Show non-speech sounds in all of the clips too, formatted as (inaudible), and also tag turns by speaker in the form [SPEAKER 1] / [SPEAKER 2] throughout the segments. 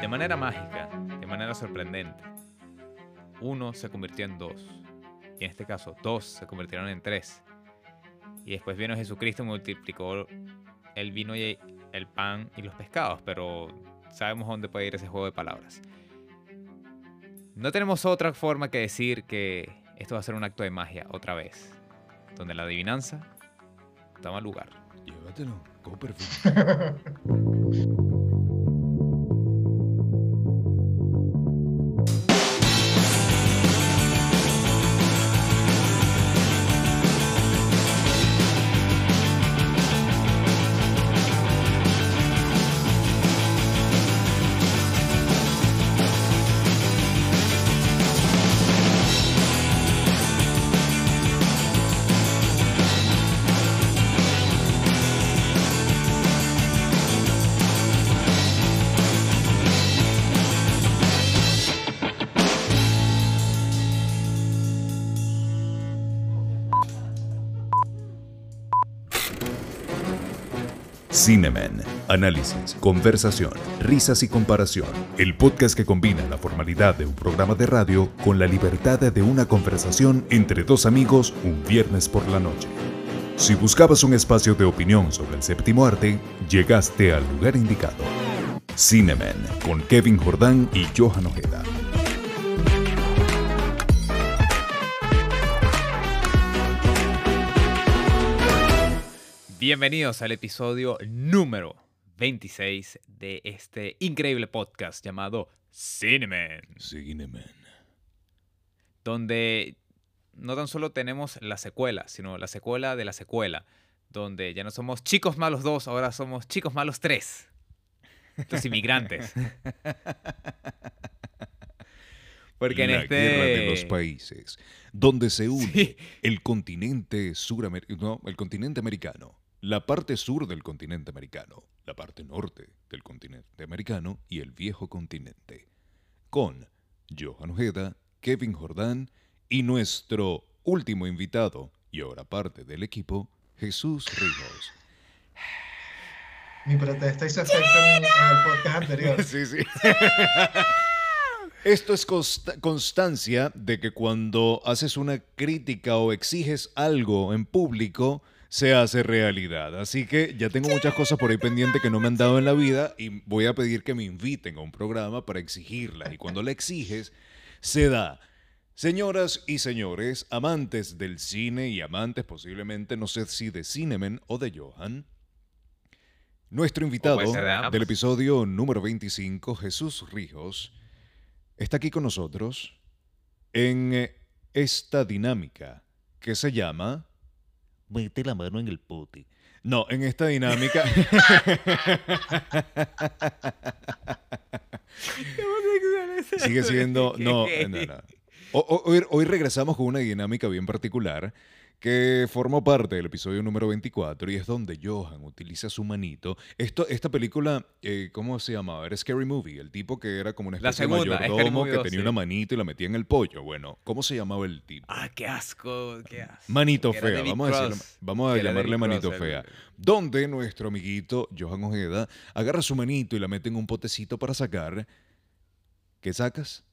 [SPEAKER 1] De manera mágica, de manera sorprendente, uno se convirtió en dos. Y en este caso, dos se convirtieron en tres. Y después vino Jesucristo y multiplicó el vino y el pan y los pescados. Pero sabemos dónde puede ir ese juego de palabras. No tenemos otra forma que decir que esto va a ser un acto de magia otra vez. Donde la adivinanza toma lugar.
[SPEAKER 2] Llévatelo, Copperfield. (laughs)
[SPEAKER 3] Análisis, conversación, risas y comparación. El podcast que combina la formalidad de un programa de radio con la libertad de una conversación entre dos amigos un viernes por la noche. Si buscabas un espacio de opinión sobre el séptimo arte, llegaste al lugar indicado. Cinemen con Kevin Jordán y Johan Ojeda.
[SPEAKER 1] Bienvenidos al episodio número 26 de este increíble podcast llamado Cineman,
[SPEAKER 2] Cinemen.
[SPEAKER 1] donde no tan solo tenemos la secuela, sino la secuela de la secuela, donde ya no somos chicos malos dos, ahora somos chicos malos tres. Los inmigrantes. Porque en
[SPEAKER 2] la
[SPEAKER 1] este...
[SPEAKER 2] guerra de los países, donde se une
[SPEAKER 1] Sí.
[SPEAKER 2] el continente suramericano, no, el continente americano, la parte sur del continente americano, la parte norte del continente americano y el viejo continente, con Johan Ojeda, Kevin Jordán y nuestro último invitado y ahora parte del equipo, Jesús Ríos.
[SPEAKER 4] Mi protesta hizo efecto en, en el podcast anterior. (laughs)
[SPEAKER 2] Sí, sí. Esto es consta- constancia de que cuando haces una crítica o exiges algo en público, se hace realidad. Así que ya tengo muchas cosas por ahí pendientes que no me han dado en la vida y voy a pedir que me inviten a un programa para exigirla. Y cuando la exiges, se da. Señoras y señores, amantes del cine y amantes posiblemente, no sé si de Cinemen o de Johan, nuestro invitado del episodio número 25, Jesús Rijos, está aquí con nosotros en eh, esta dinámica que se llama... Mete la mano en el pote. No, en esta dinámica... (laughs) Sigue siendo... (laughs) No, no, no. Hoy, hoy regresamos con una dinámica bien particular que formó parte del episodio número 24 y es donde Johan utiliza su manito. Esto, esta película, eh, ¿cómo se llamaba? Era Scary Movie, el tipo que era como una
[SPEAKER 1] La
[SPEAKER 2] especie
[SPEAKER 1] segunda,
[SPEAKER 2] de mayordomo que
[SPEAKER 1] 2,
[SPEAKER 2] tenía
[SPEAKER 1] sí.
[SPEAKER 2] una manito y la metía en el pollo. Bueno, ¿cómo se llamaba el tipo?
[SPEAKER 1] Ah, qué asco, qué asco.
[SPEAKER 2] Manito
[SPEAKER 1] Que
[SPEAKER 2] fea, vamos a,
[SPEAKER 1] Cross,
[SPEAKER 2] vamos a llamarle manito
[SPEAKER 1] Cross, el-
[SPEAKER 2] fea. Donde nuestro amiguito Johan Ojeda agarra su manito y la mete en un potecito para sacar. ¿Qué sacas?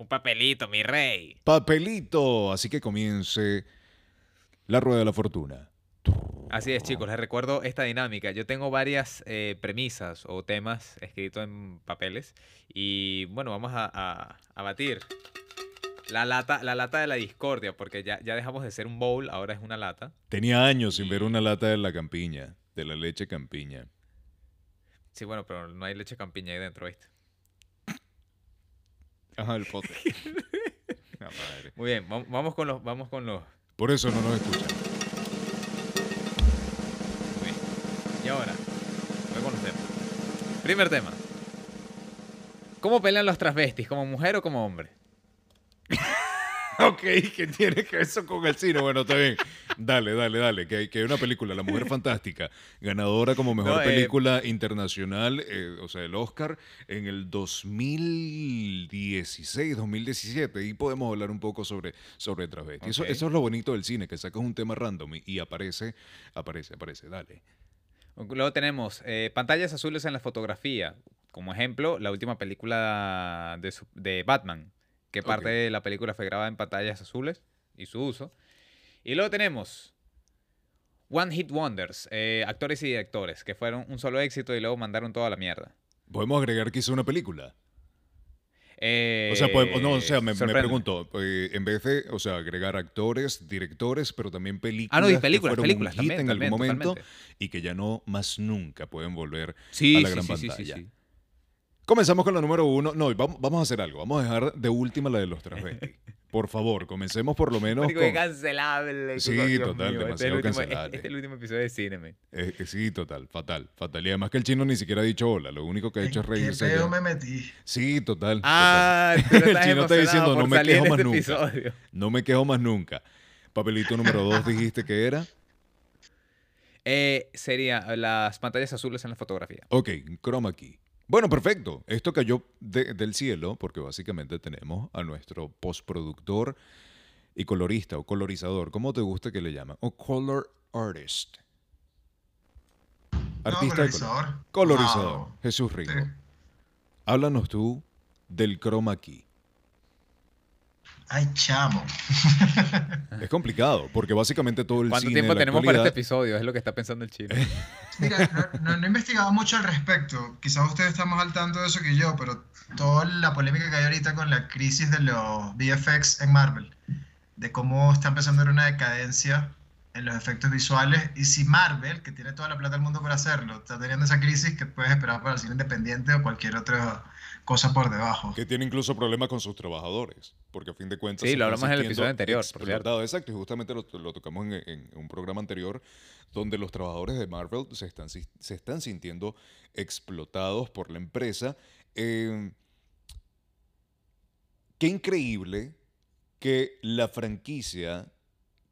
[SPEAKER 1] Un papelito, mi rey.
[SPEAKER 2] Papelito. Así que comience la rueda de la fortuna.
[SPEAKER 1] Así es, chicos, les recuerdo esta dinámica. Yo tengo varias eh, premisas o temas escritos en papeles y bueno, vamos a, a- a batir la lata, la lata de la discordia, porque ya, ya dejamos de ser un bowl, ahora es una lata.
[SPEAKER 2] Tenía años sin ver una lata de la campiña, de la leche campiña.
[SPEAKER 1] Sí, bueno, pero no hay leche campiña ahí dentro, ¿viste?
[SPEAKER 2] Ajá, el pote. (laughs) La madre.
[SPEAKER 1] Muy bien, vam- vamos con los, vamos con los.
[SPEAKER 2] Por eso no nos escuchan.
[SPEAKER 1] muy bien. Y ahora, voy con los temas. Primer tema. ¿Cómo pelean los transvestis? ¿Como mujer o como hombre? (laughs) (laughs)
[SPEAKER 2] Ok, ¿qué tiene que ver eso con el cine? Bueno, está bien. Dale, dale, dale. Que hay, que hay una película, La Mujer Fantástica, ganadora como mejor
[SPEAKER 1] No, eh,
[SPEAKER 2] película internacional, eh, o sea, el Oscar, en el 2016, 2017. Y podemos hablar un poco sobre, sobre travesti. Eso,
[SPEAKER 1] Ok.
[SPEAKER 2] eso es lo bonito del cine, que sacas un tema random y, y aparece, aparece, aparece. Dale.
[SPEAKER 1] Luego tenemos eh, pantallas azules en la fotografía. Como ejemplo, la última película de, su- de Batman, que parte de la película fue grabada en pantallas azules y su uso. Y luego tenemos One Hit Wonders, eh, actores y directores, que fueron un solo éxito y luego mandaron toda la mierda.
[SPEAKER 2] Podemos agregar que hizo una película.
[SPEAKER 1] Eh,
[SPEAKER 2] O sea, podemos- no, o sea, me, pregunto, eh, en vez de, o sea, agregar actores, directores, pero también películas,
[SPEAKER 1] Ah, no, y
[SPEAKER 2] que
[SPEAKER 1] películas,
[SPEAKER 2] fueron
[SPEAKER 1] películas
[SPEAKER 2] un hit
[SPEAKER 1] también,
[SPEAKER 2] en
[SPEAKER 1] también,
[SPEAKER 2] algún momento
[SPEAKER 1] totalmente.
[SPEAKER 2] y que ya no más nunca pueden volver
[SPEAKER 1] Sí,
[SPEAKER 2] a la
[SPEAKER 1] sí,
[SPEAKER 2] gran
[SPEAKER 1] sí,
[SPEAKER 2] pantalla. Comenzamos con la número uno. No, vamos, vamos a hacer algo. Vamos a dejar de última la de los transvestis. (laughs) Por favor, comencemos por lo menos
[SPEAKER 1] Marico,
[SPEAKER 2] con...
[SPEAKER 1] cancelable.
[SPEAKER 2] Sí,
[SPEAKER 1] Dios
[SPEAKER 2] total,
[SPEAKER 1] mío, este es
[SPEAKER 2] demasiado
[SPEAKER 1] último-
[SPEAKER 2] cancelable.
[SPEAKER 1] Este es el último episodio de cine.
[SPEAKER 2] Eh, eh, sí, total, fatal, fatal. Y además que el chino ni siquiera ha dicho hola. Lo único que ha hecho es
[SPEAKER 4] ¿Qué
[SPEAKER 2] reírse.
[SPEAKER 4] me metí?
[SPEAKER 2] Sí, total.
[SPEAKER 1] Ah, tú (laughs)
[SPEAKER 2] El chino está diciendo, "No me quejo más
[SPEAKER 1] este
[SPEAKER 2] nunca".
[SPEAKER 1] episodio.
[SPEAKER 2] total. No me quejo más nunca. Papelito número dos dijiste que era.
[SPEAKER 1] Eh, sería las pantallas azules en la fotografía.
[SPEAKER 2] Ok, chroma key. Bueno, perfecto. Esto cayó de- del cielo porque básicamente tenemos a nuestro postproductor y colorista o colorizador, ¿cómo te gusta que le llaman? O color artist. Artista de color.
[SPEAKER 4] colorizador.
[SPEAKER 2] Colorizador.
[SPEAKER 4] Wow.
[SPEAKER 2] Jesús Rico.
[SPEAKER 4] Sí.
[SPEAKER 2] Háblanos tú del chroma key.
[SPEAKER 4] Ay, chamo.
[SPEAKER 2] Es complicado porque básicamente todo el
[SPEAKER 1] ¿Cuánto
[SPEAKER 2] cine
[SPEAKER 1] tiempo tenemos para este episodio? Es lo que está pensando el chino. (laughs)
[SPEAKER 4] Mira, no, no- no he investigado mucho al respecto. Quizás ustedes están más al tanto de eso que yo, pero toda la polémica que hay ahorita con la crisis de los VFX en Marvel, de cómo está empezando a haber una decadencia en los efectos visuales, y si Marvel, que tiene toda la plata del mundo para hacerlo, está teniendo esa crisis, que puedes esperar para el cine independiente o cualquier otra cosa por debajo?
[SPEAKER 2] Que tiene incluso problemas con sus trabajadores, porque a fin de cuentas...
[SPEAKER 1] Sí, lo hablamos en el episodio anterior, por cierto.
[SPEAKER 2] Exacto, y justamente lo, lo tocamos en, en un programa anterior, donde los trabajadores de Marvel se están, se están sintiendo explotados por la empresa. Eh, qué increíble que la franquicia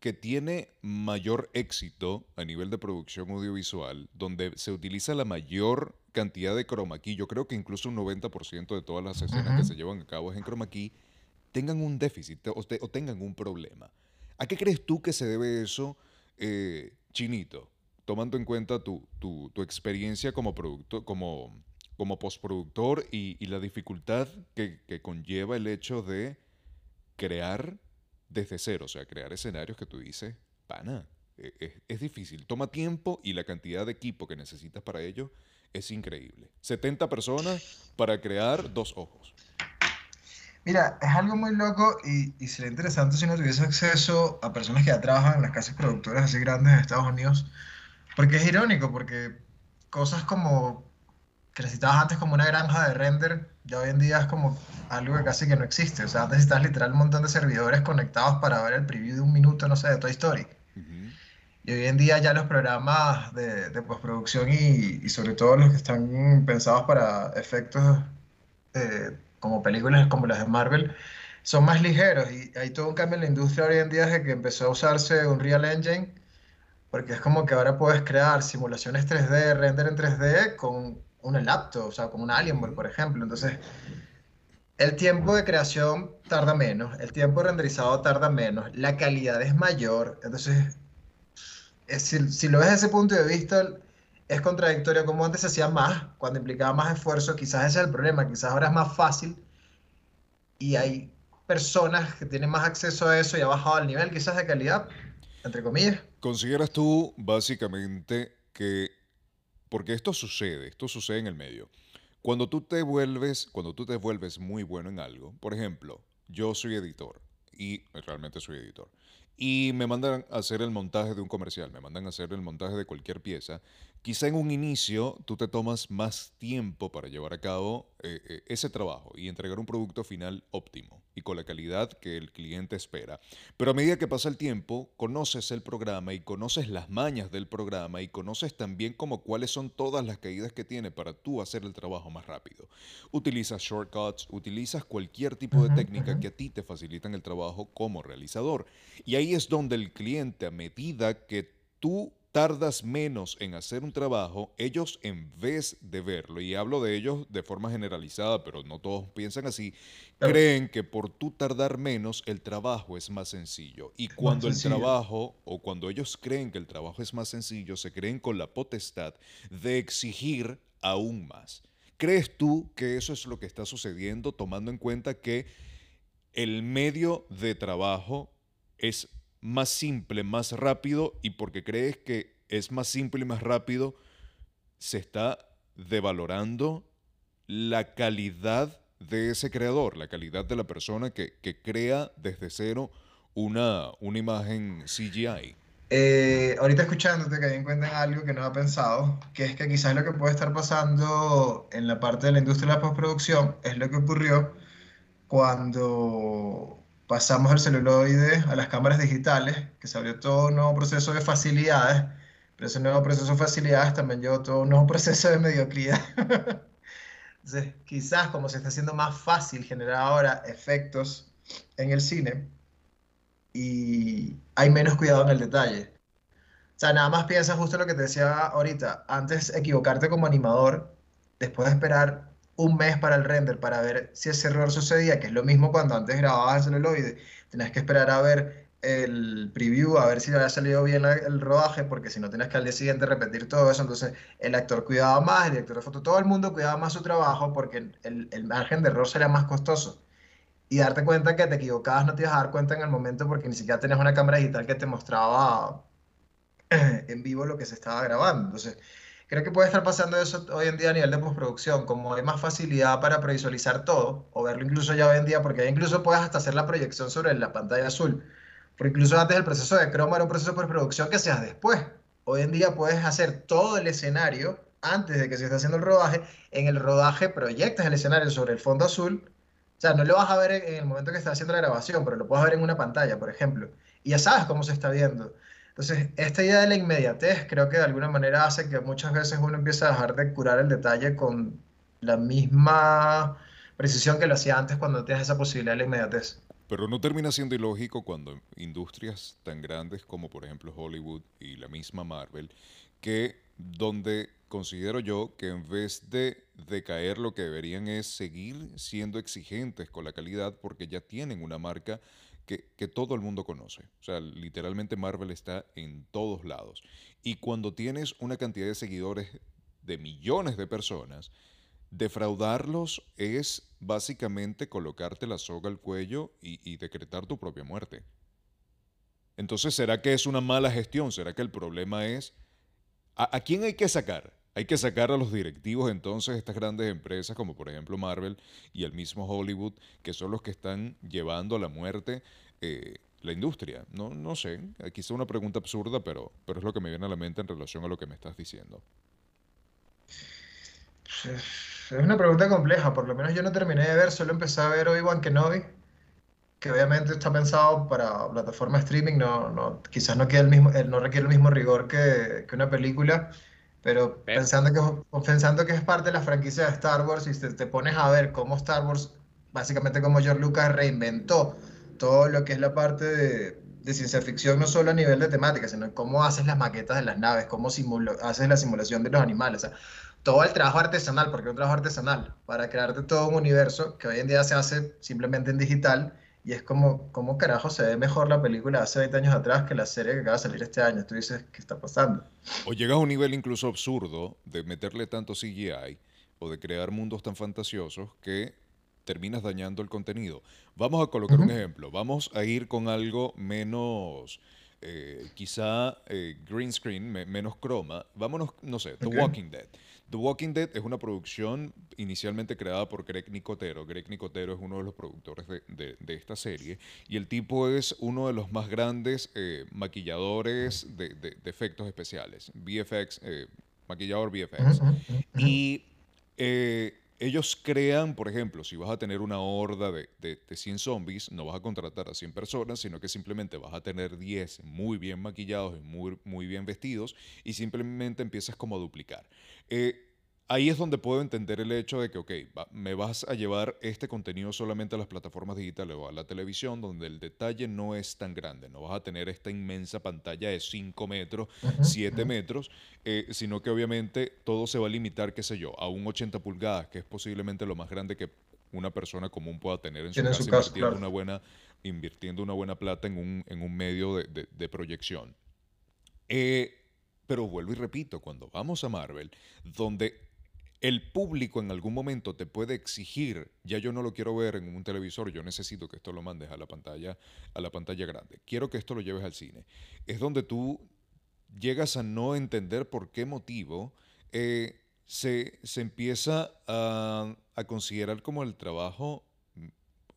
[SPEAKER 2] que tiene mayor éxito a nivel de producción audiovisual, donde se utiliza la mayor cantidad de chroma key, yo creo que incluso un 90% de todas las escenas que se llevan a cabo es en chroma key, tengan un déficit o, te- o tengan un problema. ¿A qué crees tú que se debe eso, eh, Chinito? Tomando en cuenta tu, tu- tu experiencia como, producto, como, como postproductor y, y la dificultad que, que conlleva el hecho de crear desde cero, o sea, crear escenarios que tú dices, pana, e- es, es difícil, toma tiempo y la cantidad de equipo que necesitas para ello es increíble. 70 personas para crear dos ojos.
[SPEAKER 4] Mira, es algo muy loco y, y sería interesante si no tuviese acceso a personas que ya trabajan en las casas productoras así grandes en Estados Unidos, porque es irónico, porque cosas como que necesitabas antes como una granja de render, ya hoy en día es como algo que casi que no existe. O sea, antes necesitabas literal un montón de servidores conectados para ver el preview de un minuto, no sé, de Toy Story. Y hoy en día ya los programas de, de postproducción y, y sobre todo los que están pensados para efectos eh, como películas como las de Marvel son más ligeros y hay todo un cambio en la industria hoy en día desde que empezó a usarse Unreal Engine porque es como que ahora puedes crear simulaciones 3D, render en 3D con una laptop, o sea, con una Alienware, por ejemplo. Entonces, el tiempo de creación tarda menos, el tiempo de renderizado tarda menos, la calidad es mayor. Entonces, es- si, si lo ves desde ese punto de vista, es contradictorio como antes se hacía más, cuando implicaba más esfuerzo, quizás ese es el problema, quizás ahora es más fácil y hay personas que tienen más acceso a eso y ha bajado el nivel quizás de calidad, entre comillas.
[SPEAKER 2] ¿Consideras tú básicamente que, porque esto sucede, esto sucede en el medio, cuando tú te vuelves, cuando tú te vuelves muy bueno en algo, por ejemplo, yo soy editor y realmente soy editor, y me mandan a hacer el montaje de un comercial, me mandan a hacer el montaje de cualquier pieza, quizá en un inicio tú te tomas más tiempo para llevar a cabo eh, eh, ese trabajo y entregar un producto final óptimo y con la calidad que el cliente espera. Pero a medida que pasa el tiempo, conoces el programa y conoces las mañas del programa y conoces también como cuáles son todas las caídas que tiene para tú hacer el trabajo más rápido. Utilizas shortcuts, utilizas cualquier tipo de técnica que a ti te facilitan el trabajo como realizador. Y ahí es donde el cliente, a medida que tú tardas menos en hacer un trabajo, ellos en vez de verlo, y hablo de ellos de forma generalizada, pero no todos piensan así, creen que por tú tardar menos el trabajo es más sencillo. Y cuando el trabajo, o cuando ellos creen que el trabajo es más sencillo, se creen con la potestad de exigir aún más. ¿Crees tú que eso es lo que está sucediendo tomando en cuenta que el medio de trabajo es más simple, más rápido y porque crees que es más simple y más rápido, se está devalorando la calidad de ese creador, la calidad de la persona que, crea desde cero una, una imagen CGI.
[SPEAKER 4] Eh, ahorita escuchándote que en cuenta en algo que no ha pensado, que es que quizás lo que puede estar pasando en la parte de la industria de la postproducción es lo que ocurrió cuando pasamos del celuloide a las cámaras digitales, que se abrió todo un nuevo proceso de facilidades, pero ese nuevo proceso de facilidades también llevó todo un nuevo (laughs) proceso de mediocridad. Entonces, quizás como se está haciendo más fácil generar ahora efectos en el cine y hay menos cuidado en el detalle. O sea, nada más piensa justo lo que te decía ahorita. Antes equivocarte como animador, después de esperar un mes para el render para ver si ese error sucedía, que es lo mismo cuando antes grababas el celuloide, tenías que esperar a ver el preview, a ver si había salido bien el rodaje, porque si no tenías que al día siguiente repetir todo eso, entonces el actor cuidaba más, el director de foto, todo el mundo cuidaba más su trabajo porque el, el margen de error sería más costoso. Y darte cuenta que te equivocabas no te ibas a dar cuenta en el momento porque ni siquiera tenías una cámara digital que te mostraba en vivo lo que se estaba grabando. Entonces, Creo que puede estar pasando eso hoy en día a nivel de postproducción, como hay más facilidad para previsualizar todo, o verlo incluso ya hoy en día, porque incluso puedes hasta hacer la proyección sobre la pantalla azul. Porque incluso antes el proceso de croma era un proceso de postproducción que se hace después. Hoy en día puedes hacer todo el escenario antes de que se esté haciendo el rodaje. En el rodaje proyectas el escenario sobre el fondo azul. O sea, no lo vas a ver en el momento que estás haciendo la grabación, pero lo puedes ver en una pantalla, por ejemplo. Y ya sabes cómo se está viendo. Entonces, esta idea de la inmediatez creo que de alguna manera hace que muchas veces uno empieza a dejar de curar el detalle con la misma precisión que lo hacía antes cuando tienes esa posibilidad de la inmediatez.
[SPEAKER 2] Pero no termina siendo ilógico cuando industrias tan grandes como por ejemplo Hollywood y la misma Marvel, que donde considero yo que en vez de decaer lo que deberían es seguir siendo exigentes con la calidad porque ya tienen una marca que, todo el mundo conoce. O sea, literalmente Marvel está en todos lados. Y cuando tienes una cantidad de seguidores de millones de personas, defraudarlos es básicamente colocarte la soga al cuello y, decretar tu propia muerte. Entonces, ¿será que es una mala gestión? ¿Será que el problema es... ¿A, quién hay que sacar? Hay que sacar a los directivos entonces estas grandes empresas como por ejemplo Marvel y el mismo Hollywood, que son los que están llevando a la muerte eh, la industria. No, no sé, es una pregunta absurda, pero, pero es lo que me viene a la mente en relación a lo que me estás diciendo.
[SPEAKER 4] Es una pregunta compleja, por lo menos yo no terminé de ver, solo empecé a ver Obi-Wan Kenobi, que obviamente está pensado para plataforma streaming, no, no, quizás no, quede el mismo, no requiere el mismo rigor que, que una película, pero pensando que, pensando que es parte de la franquicia de Star Wars y te, te pones a ver cómo Star Wars, básicamente como George Lucas reinventó todo lo que es la parte de, de ciencia ficción, no solo a nivel de temática, sino cómo haces las maquetas de las naves, cómo haces la simulación de los animales, o sea, todo el trabajo artesanal, porque es un trabajo artesanal, para crearte todo un universo que hoy en día se hace simplemente en digital y es como, ¿cómo carajo se ve mejor la película de hace 20 años atrás que la serie que acaba de salir este año? Tú dices, ¿qué está pasando?
[SPEAKER 2] O llegas a un nivel incluso absurdo de meterle tanto CGI o de crear mundos tan fantasiosos que terminas dañando el contenido. Vamos a colocar un ejemplo. Vamos a ir con algo menos, eh, quizá eh, green screen, menos croma. Vámonos, no sé, The Walking Dead. The Walking Dead es una producción inicialmente creada por Greg Nicotero. Greg Nicotero es uno de los productores de, esta serie y el tipo es uno de los más grandes eh, maquilladores de, efectos especiales, VFX, eh, maquillador VFX. Y eh, ellos crean, por ejemplo, si vas a tener una horda de, de, 100 zombies, no vas a contratar a 100 personas, sino que simplemente vas a tener 10 muy bien maquillados y muy, muy bien vestidos y simplemente empiezas como a duplicar. Eh, ahí es donde puedo entender el hecho de que, ok, me vas a llevar este contenido solamente a las plataformas digitales o a la televisión, donde el detalle no es tan grande. No vas a tener esta inmensa pantalla de 5 metros, 7 metros, eh, sino que obviamente todo se va a limitar, qué sé yo, a un 80 pulgadas, que es posiblemente lo más grande que una persona común pueda tener en su casa, invirtiendo, una buena, invirtiendo una buena plata en un, en un medio de, de, proyección. Eh, pero vuelvo y repito, cuando vamos a Marvel, donde el público en algún momento te puede exigir, ya yo no lo quiero ver en un televisor, yo necesito que esto lo mandes a la pantalla, a la pantalla grande. Quiero que esto lo lleves al cine. Es donde tú llegas a no entender por qué motivo eh, se, empieza a, considerar como el trabajo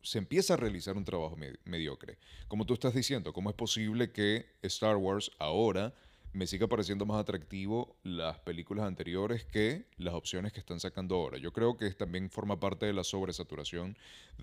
[SPEAKER 2] se empieza a realizar un trabajo mediocre. Como tú estás diciendo, ¿cómo es posible que Star Wars ahora me siga pareciendo más atractivo las películas anteriores que las opciones que están sacando ahora. Yo creo que también forma parte de la sobresaturación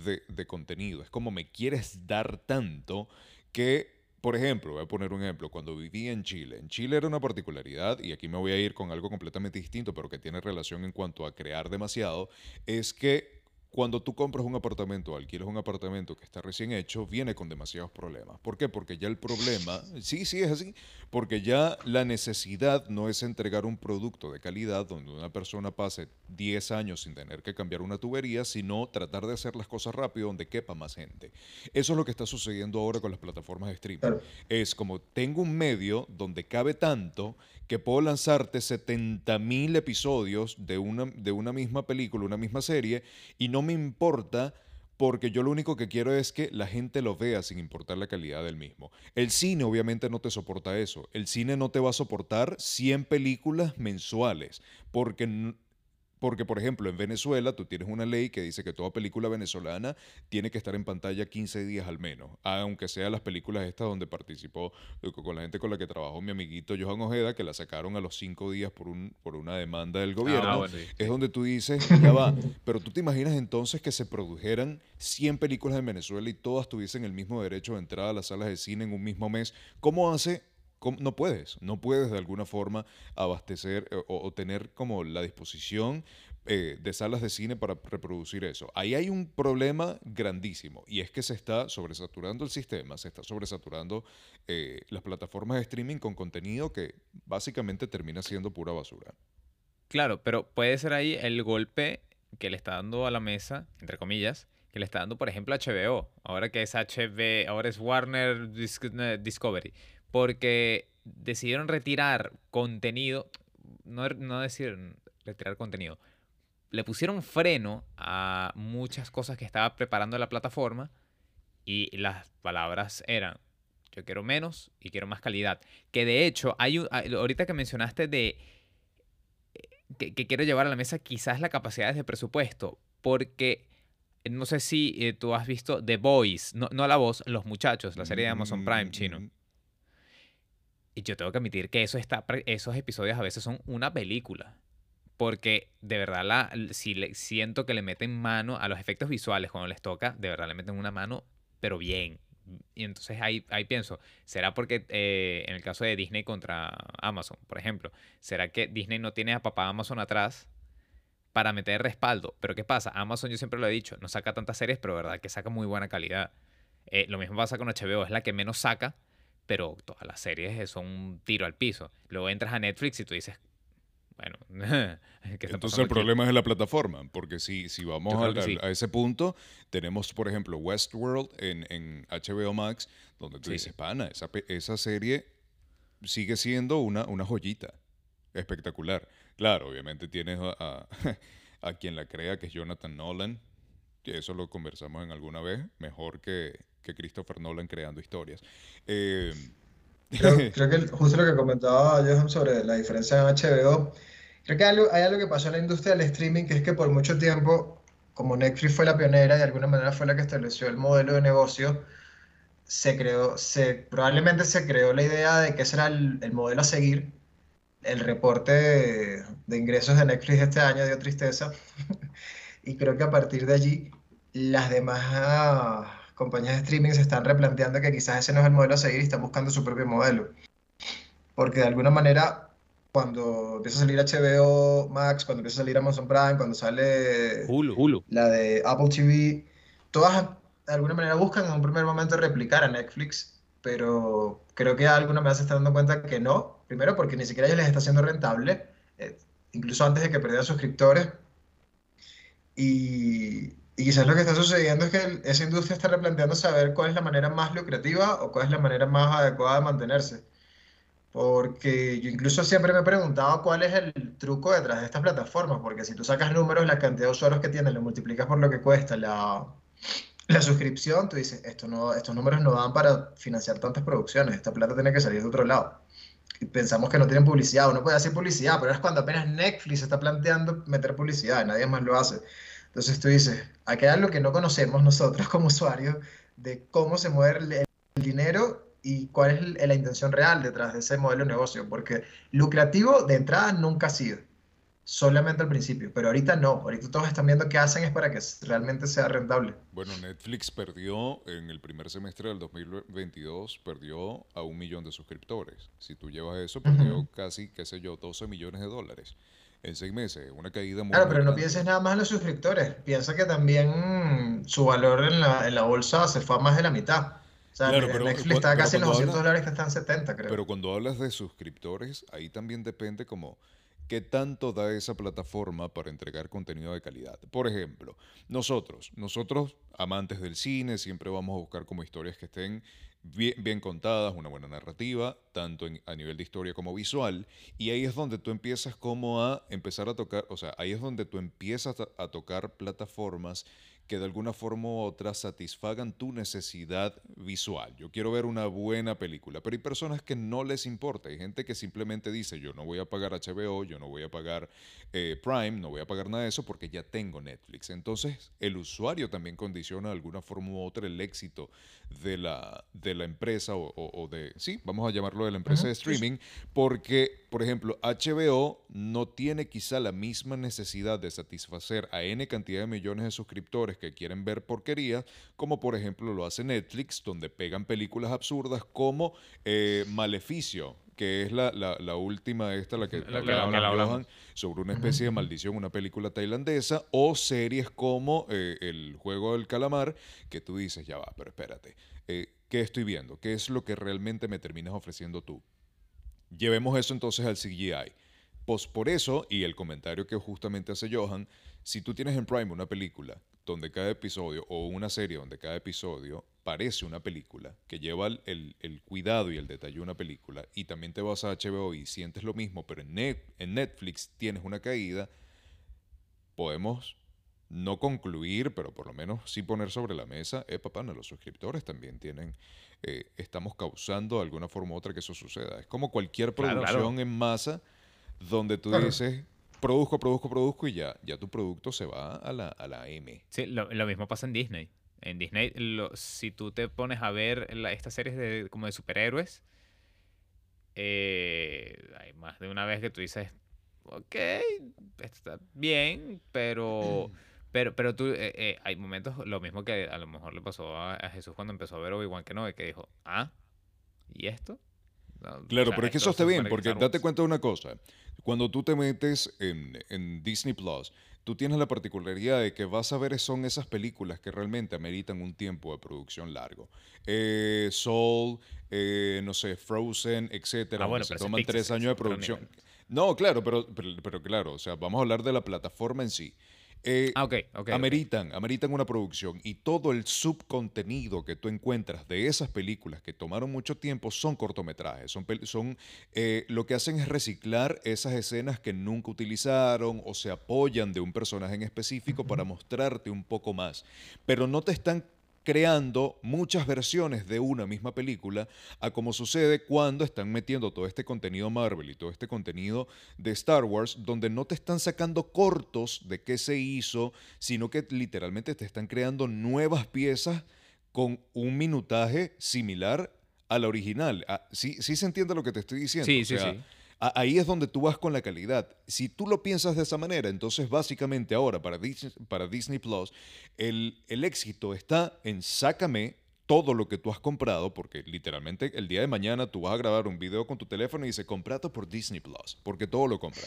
[SPEAKER 2] de, de contenido. Es como me quieres dar tanto que por ejemplo, voy a poner un ejemplo, cuando viví en Chile, en Chile era una particularidad, y aquí me voy a ir con algo completamente distinto, pero que tiene relación en cuanto a crear demasiado, es que cuando tú compras un apartamento alquilas un apartamento que está recién hecho, viene con demasiados problemas. ¿Por qué? Porque ya el problema, sí, sí es así, porque ya la necesidad no es entregar un producto de calidad donde una persona pase 10 años sin tener que cambiar una tubería, sino tratar de hacer las cosas rápido donde quepa más gente. Eso es lo que está sucediendo ahora con las plataformas de streaming. Es como tengo un medio donde cabe tanto que puedo lanzarte 70.000 episodios de una, de una misma película, una misma serie, y no me importa porque yo lo único que quiero es que la gente lo vea sin importar la calidad del mismo. El cine obviamente no te soporta eso. El cine no te va a soportar 100 películas mensuales, porque porque, por ejemplo, en Venezuela tú tienes una ley que dice que toda película venezolana tiene que estar en pantalla 15 días al menos, aunque sea las películas estas donde participó eh, con la gente con la que trabajó mi amiguito Johan Ojeda, que la sacaron a los 5 días por, un, por una demanda del gobierno. Ah, es donde tú dices, ya va, pero tú te imaginas entonces que se produjeran 100 películas en Venezuela y todas tuviesen el mismo derecho de entrada a las salas de cine en un mismo mes. ¿Cómo hace no puedes, no puedes de alguna forma abastecer eh, o, tener como la disposición eh, de salas de cine para reproducir eso. Ahí hay un problema grandísimo y es que se está sobresaturando el sistema, se está sobresaturando eh, las plataformas de streaming con contenido que básicamente termina siendo pura basura.
[SPEAKER 1] Claro, pero puede ser ahí el golpe que le está dando a la mesa, entre comillas, que le está dando, por ejemplo, HBO, ahora que es HB, ahora es Warner Discovery porque decidieron retirar contenido, no, no decidieron retirar contenido, le pusieron freno a muchas cosas que estaba preparando la plataforma y las palabras eran, yo quiero menos y quiero más calidad. Que de hecho, hay ahorita que mencionaste de que, quiero llevar a la mesa quizás la capacidad de presupuesto, porque no sé si eh, tú has visto The Boys, no, no la voz, Los Muchachos, la serie de Amazon Prime chino. Y yo tengo que admitir que eso está, esos episodios a veces son una película. Porque de verdad la, si le, siento que le meten mano a los efectos visuales cuando les toca, de verdad le meten una mano, pero bien. Y entonces ahí, ahí pienso, ¿será porque eh, en el caso de Disney contra Amazon, por ejemplo, ¿será que Disney no tiene a papá Amazon atrás para meter respaldo? Pero ¿qué pasa? Amazon yo siempre lo he dicho, no saca tantas series, pero verdad que saca muy buena calidad. Eh, lo mismo pasa con HBO, es la que menos saca, pero todas las series son un tiro al piso. Luego entras a Netflix y tú dices, bueno, (laughs)
[SPEAKER 2] entonces el problema es la plataforma, porque si, si vamos a, ese punto, tenemos, por ejemplo, Westworld en, en HBO Max, donde tú dices, pana, esa, esa serie sigue siendo una, una joyita espectacular. Claro, obviamente tienes a, (laughs) a, quien la crea, que es Jonathan Nolan, que eso lo conversamos en alguna vez, mejor que, que Christopher Nolan creando historias. Eh, (laughs)
[SPEAKER 4] creo, que justo lo que comentaba Johan sobre la diferencia en HBO, creo que hay algo, hay algo que pasó en la industria del streaming, que es que por mucho tiempo, como Netflix fue la pionera y de alguna manera fue la que estableció el modelo de negocio, se creó, se, probablemente se creó la idea de que ese era el, el modelo a seguir. El reporte de, de, ingresos de Netflix este año dio tristeza. (laughs) y creo que a partir de allí, las demás compañías de streaming se están replanteando que quizás ese no es el modelo a seguir y están buscando su propio modelo. Porque de alguna manera cuando empieza a salir HBO Max, cuando empieza a salir Amazon Prime, cuando sale
[SPEAKER 1] Hulu. Hulu.
[SPEAKER 4] la de Apple TV, todas de alguna manera buscan en un primer momento replicar a Netflix, pero creo que alguna vez se está dando cuenta que no. Primero porque ni siquiera a ellos les está siendo rentable, eh, incluso antes de que perdieran suscriptores. Y, y quizás lo que está sucediendo es que esa industria está replanteando saber cuál es la manera más lucrativa o cuál es la manera más adecuada de mantenerse. Porque yo incluso siempre me he preguntado cuál es el truco detrás de estas plataformas, porque si tú sacas números, la cantidad de usuarios que tienen, lo multiplicas por lo que cuesta la, la suscripción, tú dices, estos números no dan para financiar tantas producciones, esta plata tiene que salir de otro lado. Y pensamos que no tienen publicidad, uno puede hacer publicidad, pero es cuando apenas Netflix está planteando meter publicidad, nadie más lo hace. Entonces tú dices, aquí hay algo que no conocemos nosotros como usuarios de cómo se mueve el dinero y cuál es la intención real detrás de ese modelo de negocio, porque lucrativo de entrada nunca ha sido, solamente al principio, pero ahorita no, ahorita todos están viendo qué hacen es para que realmente sea rentable.
[SPEAKER 2] Bueno, Netflix perdió en el primer semestre del 2022, perdió a un millón de suscriptores. Si tú llevas eso, perdió casi, qué sé yo, 12 millones de dólares en seis meses, una caída muy
[SPEAKER 4] Claro, pero no pienses nada más en los suscriptores, piensa que también su valor en la, en la bolsa se fue a más de la mitad. O sea,
[SPEAKER 2] Claro, pero
[SPEAKER 4] Netflix está casi en los
[SPEAKER 2] cuando
[SPEAKER 4] 200
[SPEAKER 2] habla-
[SPEAKER 4] dólares que están en 70, creo.
[SPEAKER 2] Pero cuando hablas de suscriptores, ahí también depende como qué tanto da esa plataforma para entregar contenido de calidad. Por ejemplo, nosotros, nosotros amantes del cine, siempre vamos a buscar como historias que estén bien, contadas, una buena narrativa, tanto a nivel de historia como visual, y ahí es donde tú empiezas como a empezar a tocar, o sea, ahí es donde tú empiezas a tocar plataformas que de alguna forma u otra satisfagan tu necesidad visual. Yo quiero ver una buena película, pero hay personas que no les importa. Hay gente que simplemente dice, yo no voy a pagar HBO, yo no voy a pagar eh, Prime, no voy a pagar nada de eso porque ya tengo Netflix. Entonces, el usuario también condiciona de alguna forma u otra el éxito de la, de la empresa o, o- o de, sí, vamos a llamarlo de la empresa de streaming, porque, por ejemplo, HBO no tiene quizá la misma necesidad de satisfacer a N cantidad de millones de suscriptores que quieren ver porquería, como por ejemplo lo hace Netflix, donde pegan películas absurdas como eh, Maleficio, que es la, la- la última esta, la que,
[SPEAKER 1] La que-
[SPEAKER 2] hablaba
[SPEAKER 1] la que la
[SPEAKER 2] Johan,
[SPEAKER 1] hablamos.
[SPEAKER 2] sobre una especie de maldición, una película tailandesa, o series como eh, El Juego del Calamar, que tú dices, ya va, pero espérate, eh, ¿qué estoy viendo? ¿Qué es lo que realmente me terminas ofreciendo tú? Llevemos eso entonces al CGI. Pues por eso, y el comentario que justamente hace Johan, si tú tienes en Prime una película donde cada episodio, o una serie donde cada episodio parece una película, que lleva el, el- el cuidado y el detalle de una película, y también te vas a HBO y sientes lo mismo, pero en, Net- en Netflix tienes una caída, podemos no concluir, pero por lo menos sí poner sobre la mesa, eh, papá, no, los suscriptores también tienen, eh, estamos causando de alguna forma u otra que eso suceda. Es como cualquier
[SPEAKER 1] Claro,
[SPEAKER 2] producción
[SPEAKER 1] claro.
[SPEAKER 2] en masa donde tú
[SPEAKER 4] Claro.
[SPEAKER 2] dices, produzco, produzco, produzco y ya, ya tu producto se va a la, a la M.
[SPEAKER 1] Sí, lo, lo mismo pasa en Disney. En Disney, lo- si tú te pones a ver la- estas series de, como de superhéroes, eh, hay más de una vez que tú dices, ok, está bien, pero, (clears throat) pero, pero tú, eh, eh, hay momentos, lo mismo que a lo mejor le pasó a, a Jesús cuando empezó a ver Obi-Wan Kenobi, que dijo, ah, ¿y esto? O
[SPEAKER 2] Claro,
[SPEAKER 1] sea,
[SPEAKER 2] pero es que eso está bien, porque date cuenta de una cosa. Cuando tú te metes en, en Disney Plus, tú tienes la particularidad de que vas a ver son esas películas que realmente ameritan un tiempo de producción largo. Eh, Soul, eh, no sé, Frozen, etcétera,
[SPEAKER 1] Ah, bueno,
[SPEAKER 2] se toman
[SPEAKER 1] Pixar
[SPEAKER 2] tres
[SPEAKER 1] es
[SPEAKER 2] años de producción. No, claro, pero, pero, pero claro, o sea, vamos a hablar de la plataforma en sí. Eh,
[SPEAKER 1] Ah, ok, ok. ok.
[SPEAKER 2] ameritan, ameritan una producción y todo el subcontenido que tú encuentras de esas películas que tomaron mucho tiempo son cortometrajes, son, son eh, lo que hacen es reciclar esas escenas que nunca utilizaron o se apoyan de un personaje en específico para mostrarte un poco más, pero no te están creando muchas versiones de una misma película a como sucede cuando están metiendo todo este contenido Marvel y todo este contenido de Star Wars donde no te están sacando cortos de qué se hizo, sino que literalmente te están creando nuevas piezas con un minutaje similar a la original. Ah, ¿Sí, sí se entiende lo que te estoy diciendo?
[SPEAKER 1] Sí,
[SPEAKER 2] O
[SPEAKER 1] sí,
[SPEAKER 2] sea,
[SPEAKER 1] sí.
[SPEAKER 2] Ahí es donde tú vas con la calidad. Si tú lo piensas de esa manera, entonces básicamente ahora para Disney, para Disney Plus, el, el éxito está en sácame todo lo que tú has comprado, porque literalmente el día de mañana tú vas a grabar un video con tu teléfono y dice, comprate por Disney Plus, porque todo lo compran.